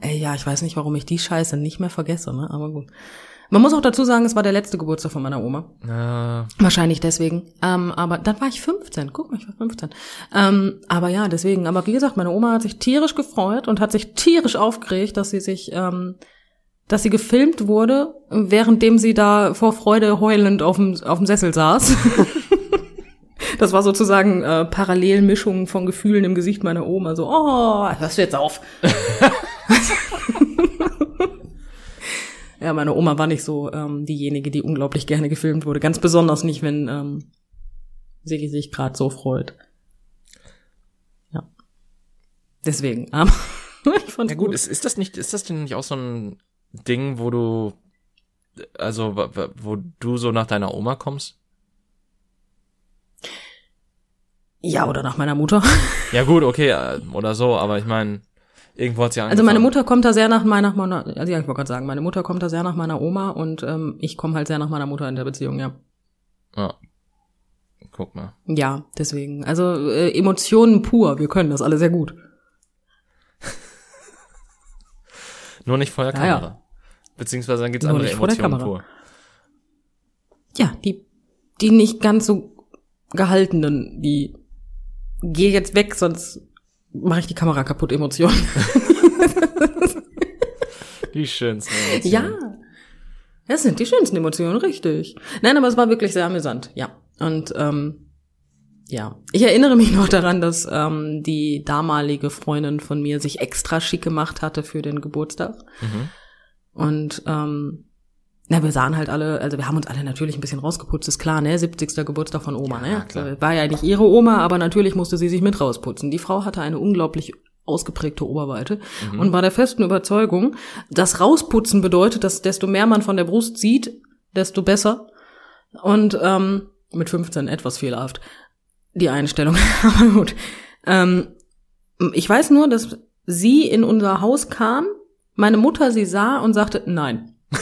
Ey, ja, ich weiß nicht, warum ich die Scheiße nicht mehr vergesse, ne? Aber gut. Man muss auch dazu sagen, es war der letzte Geburtstag von meiner Oma. Äh, Wahrscheinlich deswegen. Ähm, aber dann war ich 15. Guck mal, ich war 15. Ähm, aber ja, deswegen. Aber wie gesagt, meine Oma hat sich tierisch gefreut und hat sich tierisch aufgeregt, dass sie sich, ähm, dass sie gefilmt wurde, währenddem sie da vor Freude heulend auf dem, auf dem Sessel saß. Das war sozusagen äh, Parallelmischung von Gefühlen im Gesicht meiner Oma. So, oh, hörst du jetzt auf? ja, meine Oma war nicht so ähm, diejenige, die unglaublich gerne gefilmt wurde. Ganz besonders nicht, wenn ähm, sie sich gerade so freut. Ja. Deswegen. Aber ich fand's ja gut, gut. ist, ist das nicht, ist das denn nicht auch so ein Ding, wo du, also wo du so nach deiner Oma kommst? Ja, oder nach meiner Mutter. Ja gut, okay, äh, oder so, aber ich meine, irgendwo hat's ja Also meine angefangen. Mutter kommt da sehr nach meiner, meiner also ja, ich wollte gerade sagen, meine Mutter kommt da sehr nach meiner Oma und ähm, ich komme halt sehr nach meiner Mutter in der Beziehung, ja. Ja. Guck mal. Ja, deswegen. Also äh, Emotionen pur, wir können das alle sehr gut. Nur nicht vor der Ja, ja. Kamera. Beziehungsweise dann gibt's Nur andere nicht vor der Emotionen Kamera. pur. Ja, die, die nicht ganz so gehaltenen, die geh jetzt weg, sonst mache ich die Kamera kaputt, Emotionen. Die schönsten ja. Emotionen. Das sind die schönsten Emotionen, richtig. Nein, aber es war wirklich sehr amüsant, ja. Und ähm, ja, ich erinnere mich noch daran, dass ähm, die damalige Freundin von mir sich extra schick gemacht hatte für den Geburtstag. Mhm. Und ähm, na, wir sahen halt alle, also wir haben uns alle natürlich ein bisschen rausgeputzt, ist klar, ne? 70. Geburtstag von Oma, Ja, ne? klar. Also, War ja nicht ihre Oma, aber natürlich musste sie sich mit rausputzen. Die Frau hatte eine unglaublich ausgeprägte Oberweite Mhm. und war der festen Überzeugung, dass rausputzen bedeutet, dass desto mehr man von der Brust sieht, desto besser. Und ähm, mit 15 etwas fehlerhaft die Einstellung, aber gut. Ähm, ich weiß nur, dass sie in unser Haus kam, meine Mutter sie sah und sagte, nein.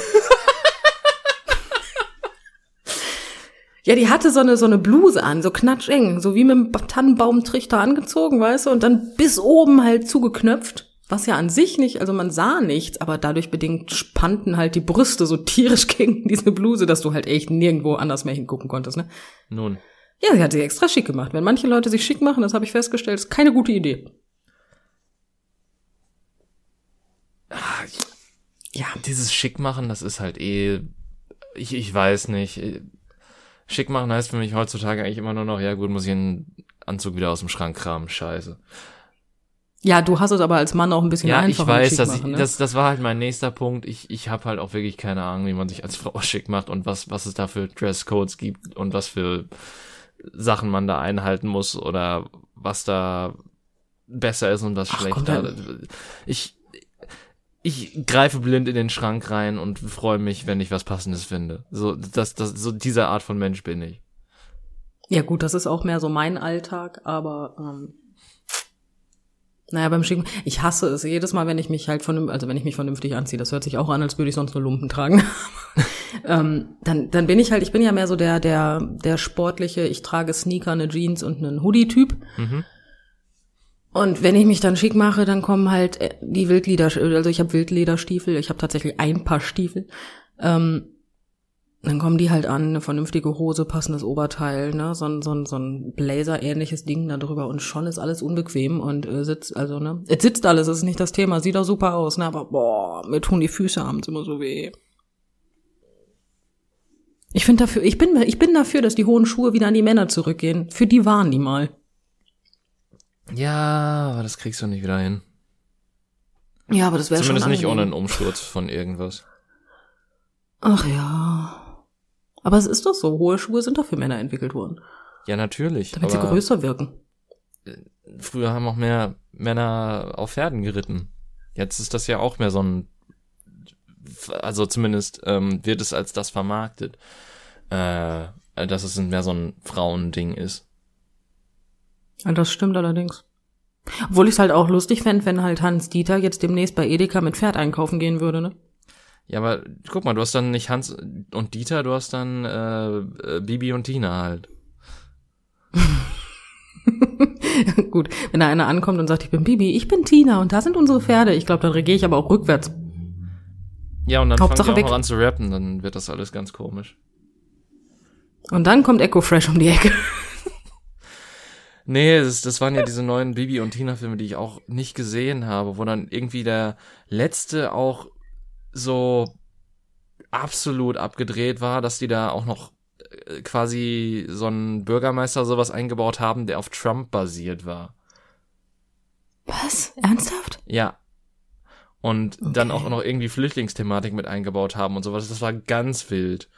Ja, die hatte so eine, so eine Bluse an, so knatscheng, so wie mit einem Tannenbaumtrichter angezogen, weißt du, und dann bis oben halt zugeknöpft. Was ja an sich nicht, also man sah nichts, aber dadurch bedingt spannten halt die Brüste so tierisch gegen diese Bluse, dass du halt echt nirgendwo anders mehr hingucken konntest, ne? Nun. Ja, sie hat sich extra schick gemacht. Wenn manche Leute sich schick machen, das habe ich festgestellt, ist keine gute Idee. Ja, dieses Schick machen, das ist halt eh, ich, ich weiß nicht. Schick machen heißt für mich heutzutage eigentlich immer nur noch, ja gut, muss ich einen Anzug wieder aus dem Schrank kramen, scheiße. Ja, du hast es aber als Mann auch ein bisschen Ja, ich einfacher. mit weiß, dass machen, ich, ne? das, das war halt mein nächster Punkt. Ich, ich habe halt auch wirklich keine Ahnung, wie man sich als Frau schick macht und was, was es da für Dresscodes gibt und was für Sachen man da einhalten muss oder was da besser ist und was Ach, schlechter. Ich, ich greife blind in den Schrank rein und freue mich, wenn ich was Passendes finde. So, das, das, so diese Art von Mensch bin ich. Ja gut, das ist auch mehr so mein Alltag, aber ähm, naja, beim Schicken, ich hasse es jedes Mal, wenn ich mich halt von also wenn ich mich vernünftig anziehe, das hört sich auch an, als würde ich sonst nur Lumpen tragen. ähm, dann, dann bin ich halt, ich bin ja mehr so der, der, der sportliche, ich trage Sneaker, eine Jeans und einen Hoodie-Typ. Mhm. Und wenn ich mich dann schick mache, dann kommen halt äh, die Wildleder, also ich habe Wildlederstiefel, ich habe tatsächlich ein Paar Stiefel. Ähm, dann kommen die halt an, eine vernünftige Hose, passendes Oberteil, ne, so ein, so ein, so ein Blazer-ähnliches Ding da drüber und schon ist alles unbequem und äh, sitzt, also, ne, es sitzt alles, das ist nicht das Thema, sieht auch super aus, ne, aber boah, mir tun die Füße abends immer so weh. Ich finde dafür, ich bin, ich bin dafür, dass die hohen Schuhe wieder an die Männer zurückgehen. Für die waren die mal. Ja, aber das kriegst du nicht wieder hin. Ja, aber das wäre schon Zumindest nicht ohne einen Umsturz von irgendwas. Ach ja. Aber es ist doch so, hohe Schuhe sind doch für Männer entwickelt worden, Ja, natürlich. damit sie größer wirken. Früher haben auch mehr Männer auf Pferden geritten. Jetzt ist das ja auch mehr so ein, also zumindest ähm, wird es als das vermarktet, äh, dass es mehr so ein Frauending ist. Ja, das stimmt allerdings. Obwohl ich es halt auch lustig fände, wenn halt Hans Dieter jetzt demnächst bei Edeka mit Pferd einkaufen gehen würde, ne? Ja, aber guck mal, du hast dann nicht Hans und Dieter, du hast dann äh, äh, Bibi und Tina halt. Gut, wenn da einer ankommt und sagt, ich bin Bibi, ich bin Tina und da sind unsere Pferde. Ich glaube, dann reagiere ich aber auch rückwärts. Ja, und dann Hauptsache fangen die auch weg. an zu rappen, dann wird das alles ganz komisch. Und dann kommt Echo Fresh um die Ecke. Nee, das, das waren ja diese neuen Bibi und Tina Filme, die ich auch nicht gesehen habe, wo dann irgendwie der letzte auch so absolut abgedreht war, dass die da auch noch äh, quasi so einen Bürgermeister sowas eingebaut haben, der auf Trump basiert war. Was? Ernsthaft? Ja. Und dann Okay. auch noch irgendwie Flüchtlingsthematik mit eingebaut haben und sowas. Das war ganz wild.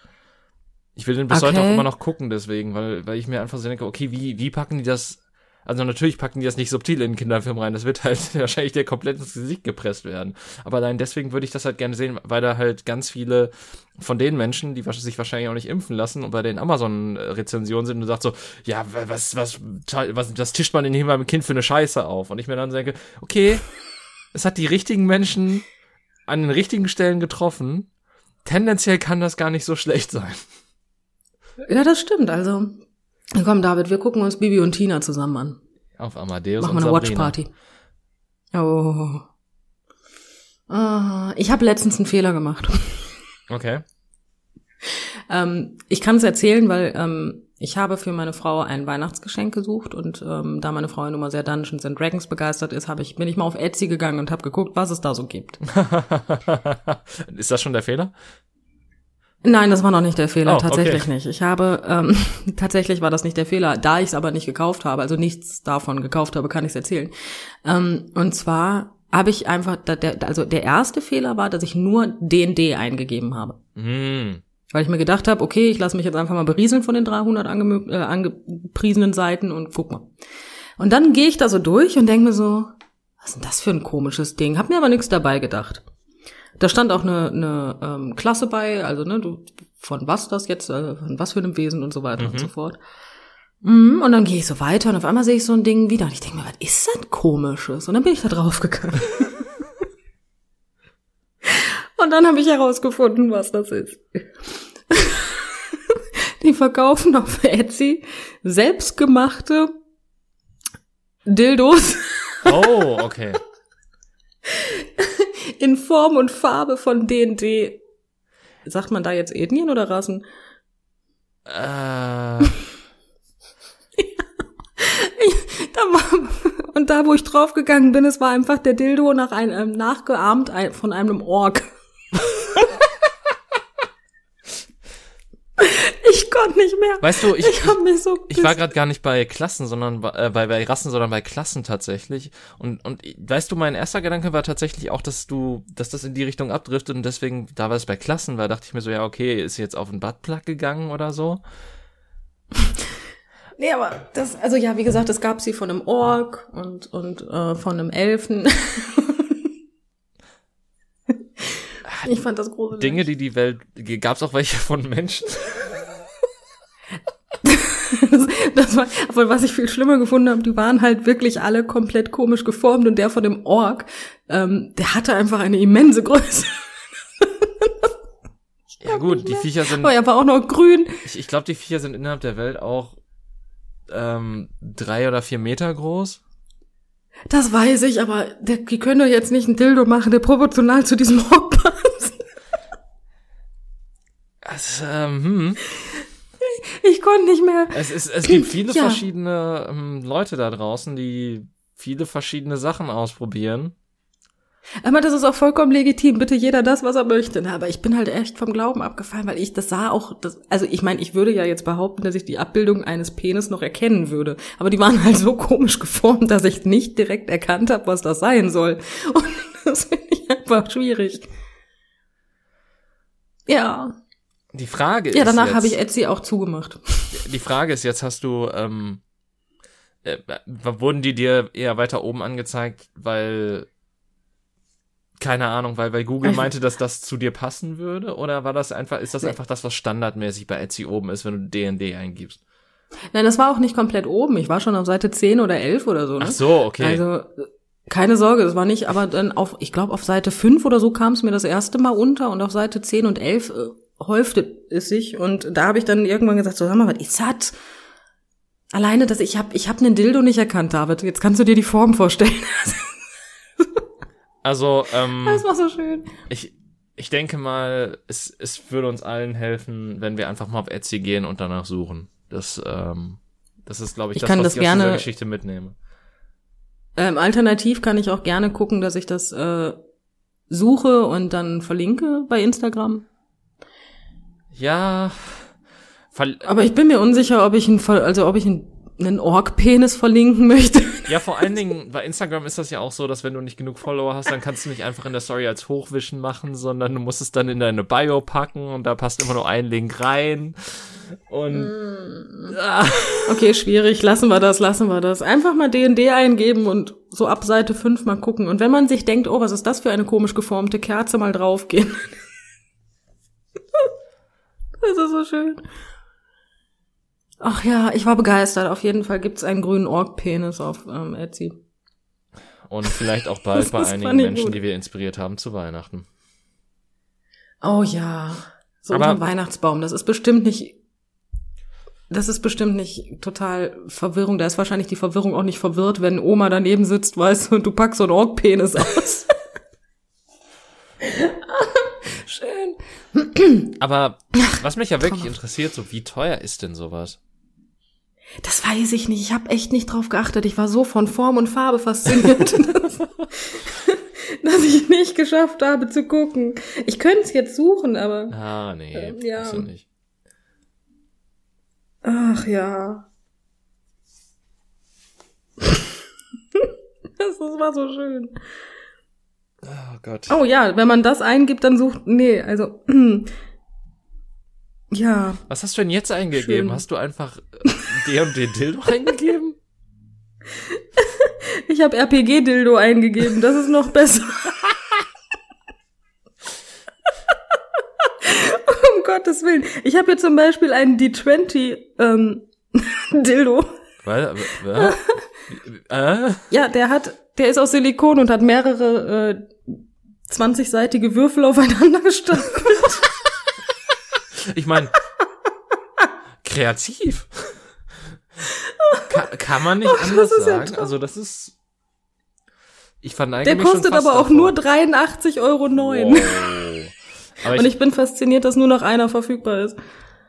Ich will den bis heute auch Okay. immer noch gucken, deswegen, weil, weil ich mir einfach so denke, okay, wie, wie packen die das? Also natürlich packen die das nicht subtil in den Kinderfilm rein, das wird halt wahrscheinlich dir komplett ins Gesicht gepresst werden. Aber allein deswegen würde ich das halt gerne sehen, weil da halt ganz viele von den Menschen, die sich wahrscheinlich auch nicht impfen lassen und bei den Amazon-Rezensionen sind und sagt so, ja, wa- was, was, was, was tischt man denn hier beim Kind für eine Scheiße auf? Und ich mir dann denke, okay, es hat die richtigen Menschen an den richtigen Stellen getroffen. Tendenziell kann das gar nicht so schlecht sein. Ja, das stimmt. Also, komm, David, wir gucken uns Bibi und Tina zusammen an. Auf Amadeus Machen wir eine. Watchparty. Oh. Ah, ich habe letztens einen Fehler gemacht. Okay. Ähm, ich kann es erzählen, weil ähm, ich habe für meine Frau ein Weihnachtsgeschenk gesucht und ähm, da meine Frau ja nun mal sehr Dungeons and Dragons begeistert ist, habe ich bin ich mal auf Etsy gegangen und habe geguckt, was es da so gibt. Ist das schon der Fehler? Nein, das war noch nicht der Fehler, Oh, tatsächlich okay. nicht. Ich habe ähm, tatsächlich war das nicht der Fehler, da ich es aber nicht gekauft habe, also nichts davon gekauft habe, kann ich es erzählen. Ähm, und zwar habe ich einfach, da- der, also der erste Fehler war, dass ich nur D&D eingegeben habe. Hm. Weil ich mir gedacht habe, okay, ich lasse mich jetzt einfach mal berieseln von den 300 angemö- äh, angepriesenen Seiten und guck mal. Und dann gehe ich da so durch und denke mir so, was ist denn das für ein komisches Ding? Hab mir aber nichts dabei gedacht. Da stand auch eine, eine ähm, Klasse bei, also ne, du, von was das jetzt, also von was für einem Wesen und so weiter und Mhm. so fort. Mhm, und dann gehe ich so weiter und auf einmal sehe ich so ein Ding wieder und ich denke mir, was ist das komisches? Und dann bin ich da drauf gegangen. und dann habe ich herausgefunden, was das ist. Die verkaufen auf Etsy selbstgemachte Dildos Oh, okay. in Form und Farbe von D&D. Sagt man da jetzt Ethnien oder Rassen? Äh. ja. ich, da und da, wo ich draufgegangen bin, es war einfach der Dildo nach einem, ähm, nachgeahmt von einem Ork. ich konnte nicht mehr. Weißt du, ich, ich, mich so ich war gerade gar nicht bei Klassen, sondern äh, bei, bei Rassen, sondern bei Klassen tatsächlich. Und, und weißt du, mein erster Gedanke war tatsächlich auch, dass du, dass das in die Richtung abdriftet und deswegen, da war es bei Klassen war, dachte ich mir so, ja, okay, ist sie jetzt auf den Buttplug gegangen oder so? Nee, aber das, also ja, wie gesagt, es gab sie von einem Ork und, und äh, von einem Elfen. ich fand das große Dinge, die die Welt, gab es auch welche von Menschen? Das, das war, obwohl was ich viel schlimmer gefunden habe, die waren halt wirklich alle komplett komisch geformt und der von dem Ork, ähm, der hatte einfach eine immense Größe. ja gut, die Viecher sind. Oh, er war auch noch grün. Ich, ich glaube, die Viecher sind innerhalb der Welt auch ähm, drei oder vier Meter groß. Das weiß ich, aber der, die können doch jetzt nicht ein Dildo machen, der proportional zu diesem Rock passt. Also, ähm, hm. Ich konnte nicht mehr. Es, ist, es gibt viele ja. verschiedene ähm, Leute da draußen, die viele verschiedene Sachen ausprobieren. Aber das ist auch vollkommen legitim. Bitte jeder das, was er möchte. Na, aber ich bin halt echt vom Glauben abgefallen, weil ich das sah auch, das, also ich meine, ich würde ja jetzt behaupten, dass ich die Abbildung eines Penis noch erkennen würde. Aber die waren halt so komisch geformt, dass ich nicht direkt erkannt habe, was das sein soll. Und das finde ich einfach schwierig. Ja. Die Frage ist. Ja, danach habe ich Etsy auch zugemacht. Die Frage ist jetzt, hast du, ähm, äh, wurden die dir eher weiter oben angezeigt, weil keine Ahnung, weil, weil Google meinte, dass das zu dir passen würde? Oder war das einfach, ist das einfach das, was standardmäßig bei Etsy oben ist, wenn du DND eingibst? Nein, das war auch nicht komplett oben. Ich war schon auf Seite 10 oder 11 oder so. Ne? Ach so, okay. Also, keine Sorge, das war nicht, aber dann auf, ich glaube, auf Seite 5 oder so kam es mir das erste Mal unter und auf Seite 10 und 11 äh, häufte es sich und da habe ich dann irgendwann gesagt, so, sag mal, was ist das? Alleine, dass ich habe ich hab einen Dildo nicht erkannt, David. Jetzt kannst du dir die Form vorstellen. Also, ähm, Das war so schön. Ich, ich denke mal, es, es würde uns allen helfen, wenn wir einfach mal auf Etsy gehen und danach suchen. Das, ähm, das ist, glaube ich, ich das, kann was das ich gerne, aus dieser Geschichte mitnehme. Ähm, alternativ kann ich auch gerne gucken, dass ich das äh, suche und dann verlinke bei Instagram. Ja. Aber ich bin mir unsicher, ob ich ein, also ob ich ein einen Ork-Penis verlinken möchte. Ja, vor allen Dingen bei Instagram ist das ja auch so, dass wenn du nicht genug Follower hast, dann kannst du nicht einfach in der Story als Hochwischen machen, sondern du musst es dann in deine Bio packen und da passt immer nur ein Link rein. Und mm. okay, schwierig, lassen wir das, lassen wir das. Einfach mal D&D eingeben und so ab Seite 5 mal gucken. Und wenn man sich denkt, oh, was ist das für eine komisch geformte Kerze, mal draufgehen. Das ist so schön. Ach ja, ich war begeistert. Auf jeden Fall gibt's einen grünen Ork-Penis auf ähm, Etsy. Und vielleicht auch bald bei einigen Menschen, gut. die wir inspiriert haben zu Weihnachten. Oh ja, so Aber unter Weihnachtsbaum. Das ist bestimmt nicht. Das ist bestimmt nicht total Verwirrung. Da ist wahrscheinlich die Verwirrung auch nicht verwirrt, wenn Oma daneben sitzt, weißt du, und du packst so einen Ork-Penis aus. Schön. Aber was mich ja wirklich interessiert, so wie teuer ist denn sowas? Das weiß ich nicht. Ich habe echt nicht drauf geachtet. Ich war so von Form und Farbe fasziniert, dass ich nicht geschafft habe zu gucken. Ich könnte es jetzt suchen, aber. Ah, nee. Äh, ja. Nicht. Ach ja. das war so schön. Oh Gott. Oh ja, wenn man das eingibt, dann sucht. Nee, also. Ja. Was hast du denn jetzt eingegeben? Schön. Hast du einfach D und D Dildo eingegeben? Ich habe RPG Dildo eingegeben, das ist noch besser. um Gottes Willen. Ich habe hier zum Beispiel einen D20 ähm, Dildo. Weil, äh, äh? Ja, der hat, der ist aus Silikon und hat mehrere äh, 20-seitige Würfel aufeinander gestapelt. Ich meine, kreativ. Kann, kann man nicht Ach, anders sagen. Ja also das ist. Ich verneige Der mich kostet aber auch davor. nur 83,09 Euro. Wow. und ich bin fasziniert, dass nur noch einer verfügbar ist.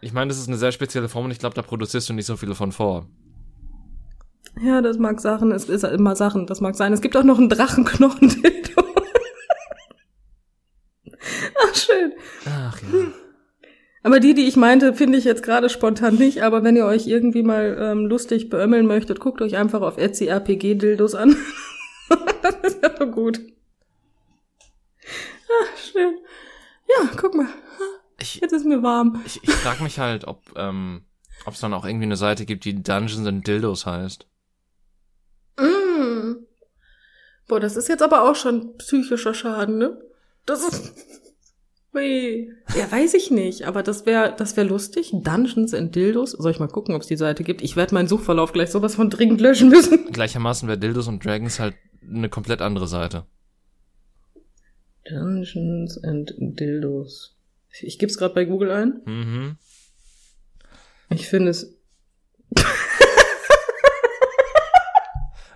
Ich meine, das ist eine sehr spezielle Form und ich glaube, da produzierst du nicht so viele von vor. Ja, das mag Sachen, es ist immer Sachen, das mag sein. Es gibt auch noch einen Drachenknochen-Dildo. Ach, schön. Ach ja. Aber die, die ich meinte, finde ich jetzt gerade spontan nicht. Aber wenn ihr euch irgendwie mal ähm, lustig beömmeln möchtet, guckt euch einfach auf Etsy RPG-Dildos an. das ist ja so gut. Ach, schön. Ja, guck mal. Ich, Jetzt ist mir warm. ich, ich frage mich halt, ob ähm, ob es dann auch irgendwie eine Seite gibt, die Dungeons and Dildos heißt. Mm. Boah, das ist jetzt aber auch schon psychischer Schaden, ne? Das ist. Ui. Ja, weiß ich nicht, aber das wäre das wär lustig. Dungeons and Dildos. Soll ich mal gucken, ob es die Seite gibt? Ich werde meinen Suchverlauf gleich sowas von dringend löschen müssen. Gleichermaßen wäre Dildos und Dragons halt eine komplett andere Seite. Dungeons and Dildos. Ich, gebe es gerade bei Google ein. Mhm. Ich finde es.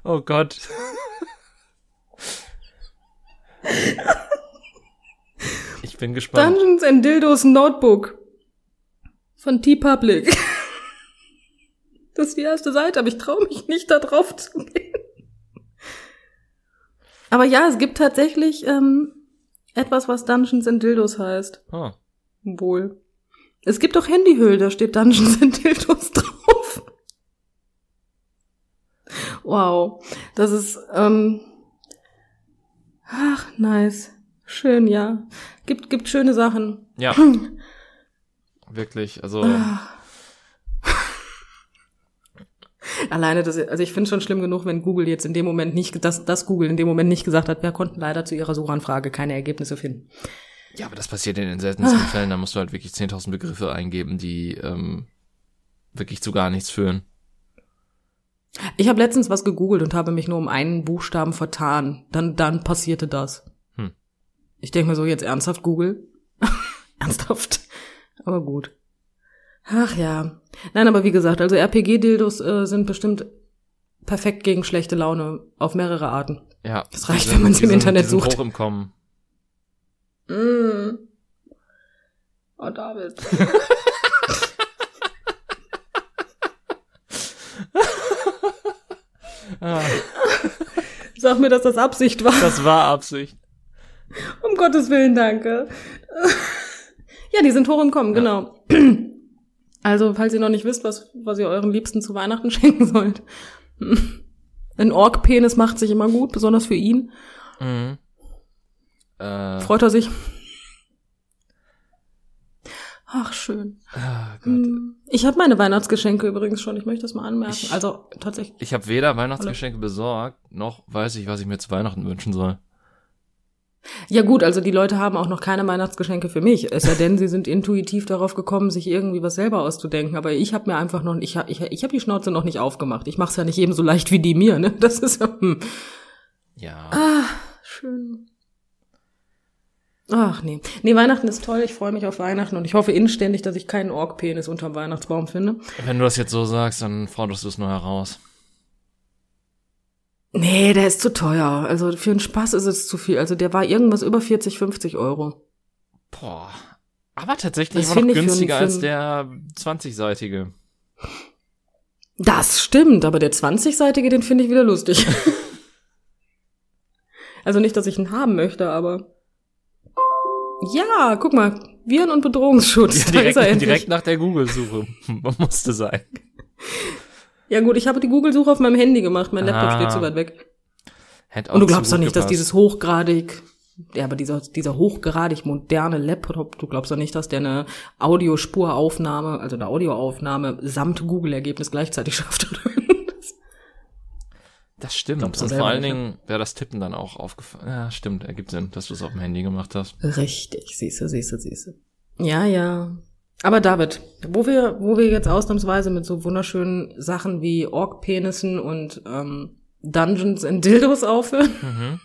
Oh Gott. Ich bin gespannt. Dungeons and Dildos Notebook. Von T-Public. Das ist die erste Seite, aber ich traue mich nicht, da drauf zu gehen. Aber ja, es gibt tatsächlich ähm, etwas, was Dungeons and Dildos heißt. Oh. Wohl. Es gibt auch Handyhöhlen, da steht Dungeons and Dildos drauf. Wow. Das ist, ähm, ach, nice. Schön, ja. Gibt, gibt schöne Sachen. Ja. Wirklich, also Ah. Alleine das, also ich finde schon schlimm genug, wenn Google jetzt in dem Moment nicht, dass das Google in dem Moment nicht gesagt hat, wir konnten leider zu ihrer Suchanfrage keine Ergebnisse finden. Ja, aber das passiert in den seltensten Fällen. Da musst du halt wirklich 10.000 Begriffe eingeben, die ähm, wirklich zu gar nichts führen. Ich habe letztens was gegoogelt und habe mich nur um einen Buchstaben vertan. Dann, dann passierte das. Ich denke mir so, jetzt ernsthaft Google? ernsthaft. Aber gut. Ach ja. Nein, aber wie gesagt, also RPG-Dildos äh, sind bestimmt perfekt gegen schlechte Laune auf mehrere Arten. Ja. Das reicht, die wenn man's die im sind- Internet die sind sucht. hoch im Kommen. Mm. Oh, David. Ah, Sag mir, dass das Absicht war. das war Absicht. Um Gottes Willen, danke. Ja, die sind hoch im Kommen, genau. Also, falls ihr noch nicht wisst, was, was ihr euren Liebsten zu Weihnachten schenken sollt. Ein Ork-Penis macht sich immer gut, besonders für ihn. Mhm. Äh, Freut er sich. Ach, schön. Hm. Ich habe meine Weihnachtsgeschenke übrigens schon, ich möchte das mal anmerken. Ich- also, tatsächlich. Ich habe weder Weihnachtsgeschenke besorgt, noch weiß ich, was ich mir zu Weihnachten wünschen soll. Ja gut, also die Leute haben auch noch keine Weihnachtsgeschenke für mich. Es sei denn, sie sind intuitiv darauf gekommen, sich irgendwie was selber auszudenken. Aber ich habe mir einfach noch, ich habe ich, ich hab die Schnauze noch nicht aufgemacht. Ich mache es ja nicht jedem so leicht wie die mir. Ne? Das ist ja hm. Ja. ah, schön. Ach nee, nee Weihnachten ist toll. Ich freue mich auf Weihnachten und ich hoffe inständig, dass ich keinen Ork-Penis unterm Weihnachtsbaum finde. Wenn du das jetzt so sagst, dann forderst du es nur heraus. Nee, der ist zu teuer. Also für einen Spaß ist es zu viel. Also der war irgendwas über 40, 50 Euro. Boah. Aber tatsächlich Das immer noch ich für günstiger einen- als für der 20-seitige. Das stimmt, aber der 20-seitige, den finde ich wieder lustig. also nicht, dass ich ihn haben möchte, aber. Ja, guck mal, Viren- und Bedrohungsschutz. Ja, da ist er direkt, direkt nach der Google-Suche. Musste sein. Ja gut, ich habe die Google-Suche auf meinem Handy gemacht, mein Laptop Ah. steht zu weit weg. Hätte auch Und du glaubst doch nicht, dass gepasst. dieses hochgradig, ja, aber dieser, dieser hochgradig moderne Laptop, du glaubst doch nicht, dass der eine Audiospuraufnahme, also eine Audioaufnahme samt Google-Ergebnis gleichzeitig schafft. Das stimmt. Glaubst du Und vor allen nicht, Dingen wäre das Tippen dann auch aufgefallen. Ja, stimmt. Ergibt Sinn, dass du es auf dem Handy gemacht hast. Richtig, siehste, siehste, siehste. Ja, ja. Aber David, wo wir, wo wir jetzt ausnahmsweise mit so wunderschönen Sachen wie Ork-Penissen und ähm, Dungeons and Dildos aufhören, Mhm.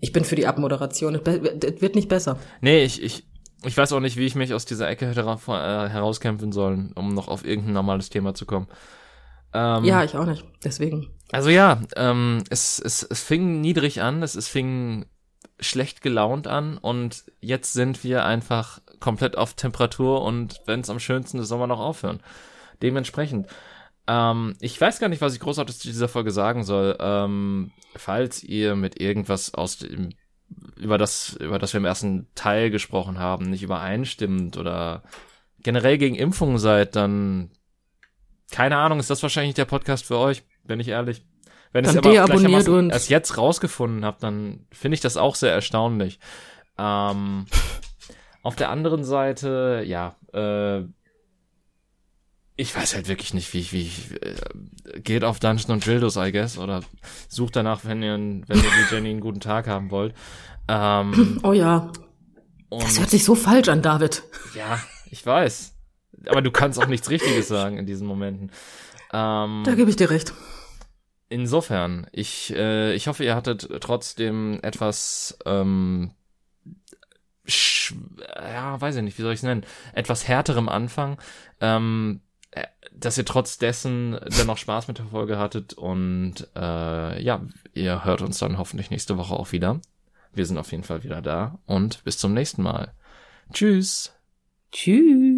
ich bin für die Abmoderation. Es wird nicht besser. Nee, ich, ich, ich weiß auch nicht, wie ich mich aus dieser Ecke hätte äh, herauskämpfen sollen, um noch auf irgendein normales Thema zu kommen. Ähm, Ja, ich auch nicht. Deswegen. Also ja, ähm, es, es, es fing niedrig an, es, es fing schlecht gelaunt an und jetzt sind wir einfach komplett auf Temperatur und wenn es am schönsten ist, soll man noch aufhören. Dementsprechend, Ähm, ich weiß gar nicht, was ich großartig zu dieser Folge sagen soll. Ähm, falls ihr mit irgendwas aus dem, über das, über das wir im ersten Teil gesprochen haben, nicht übereinstimmt oder generell gegen Impfungen seid, dann keine Ahnung, ist das wahrscheinlich der Podcast für euch, bin ich ehrlich. Wenn Dann ich aber deabonniert uns. erst jetzt rausgefunden habe, dann finde ich das auch sehr erstaunlich. Ähm, auf der anderen Seite, ja, äh, ich weiß halt wirklich nicht, wie ich, wie ich, äh, geht auf Dungeons und Dildos, I guess, oder sucht danach, wenn ihr, wenn ihr die Jenny einen guten Tag haben wollt. Ähm, Oh ja, das hört sich so falsch an, David. ja, ich weiß. Aber du kannst auch nichts Richtiges sagen in diesen Momenten. Ähm, Da gebe ich dir recht. insofern, ich, äh, ich hoffe, ihr hattet trotzdem etwas, ähm, ja, weiß ich nicht, wie soll ich es nennen, etwas härterem Anfang, ähm, äh, dass ihr trotz dessen dennoch Spaß mit der Folge hattet und äh, ja, ihr hört uns dann hoffentlich nächste Woche auch wieder. Wir sind auf jeden Fall wieder da und bis zum nächsten Mal. Tschüss. Tschüss.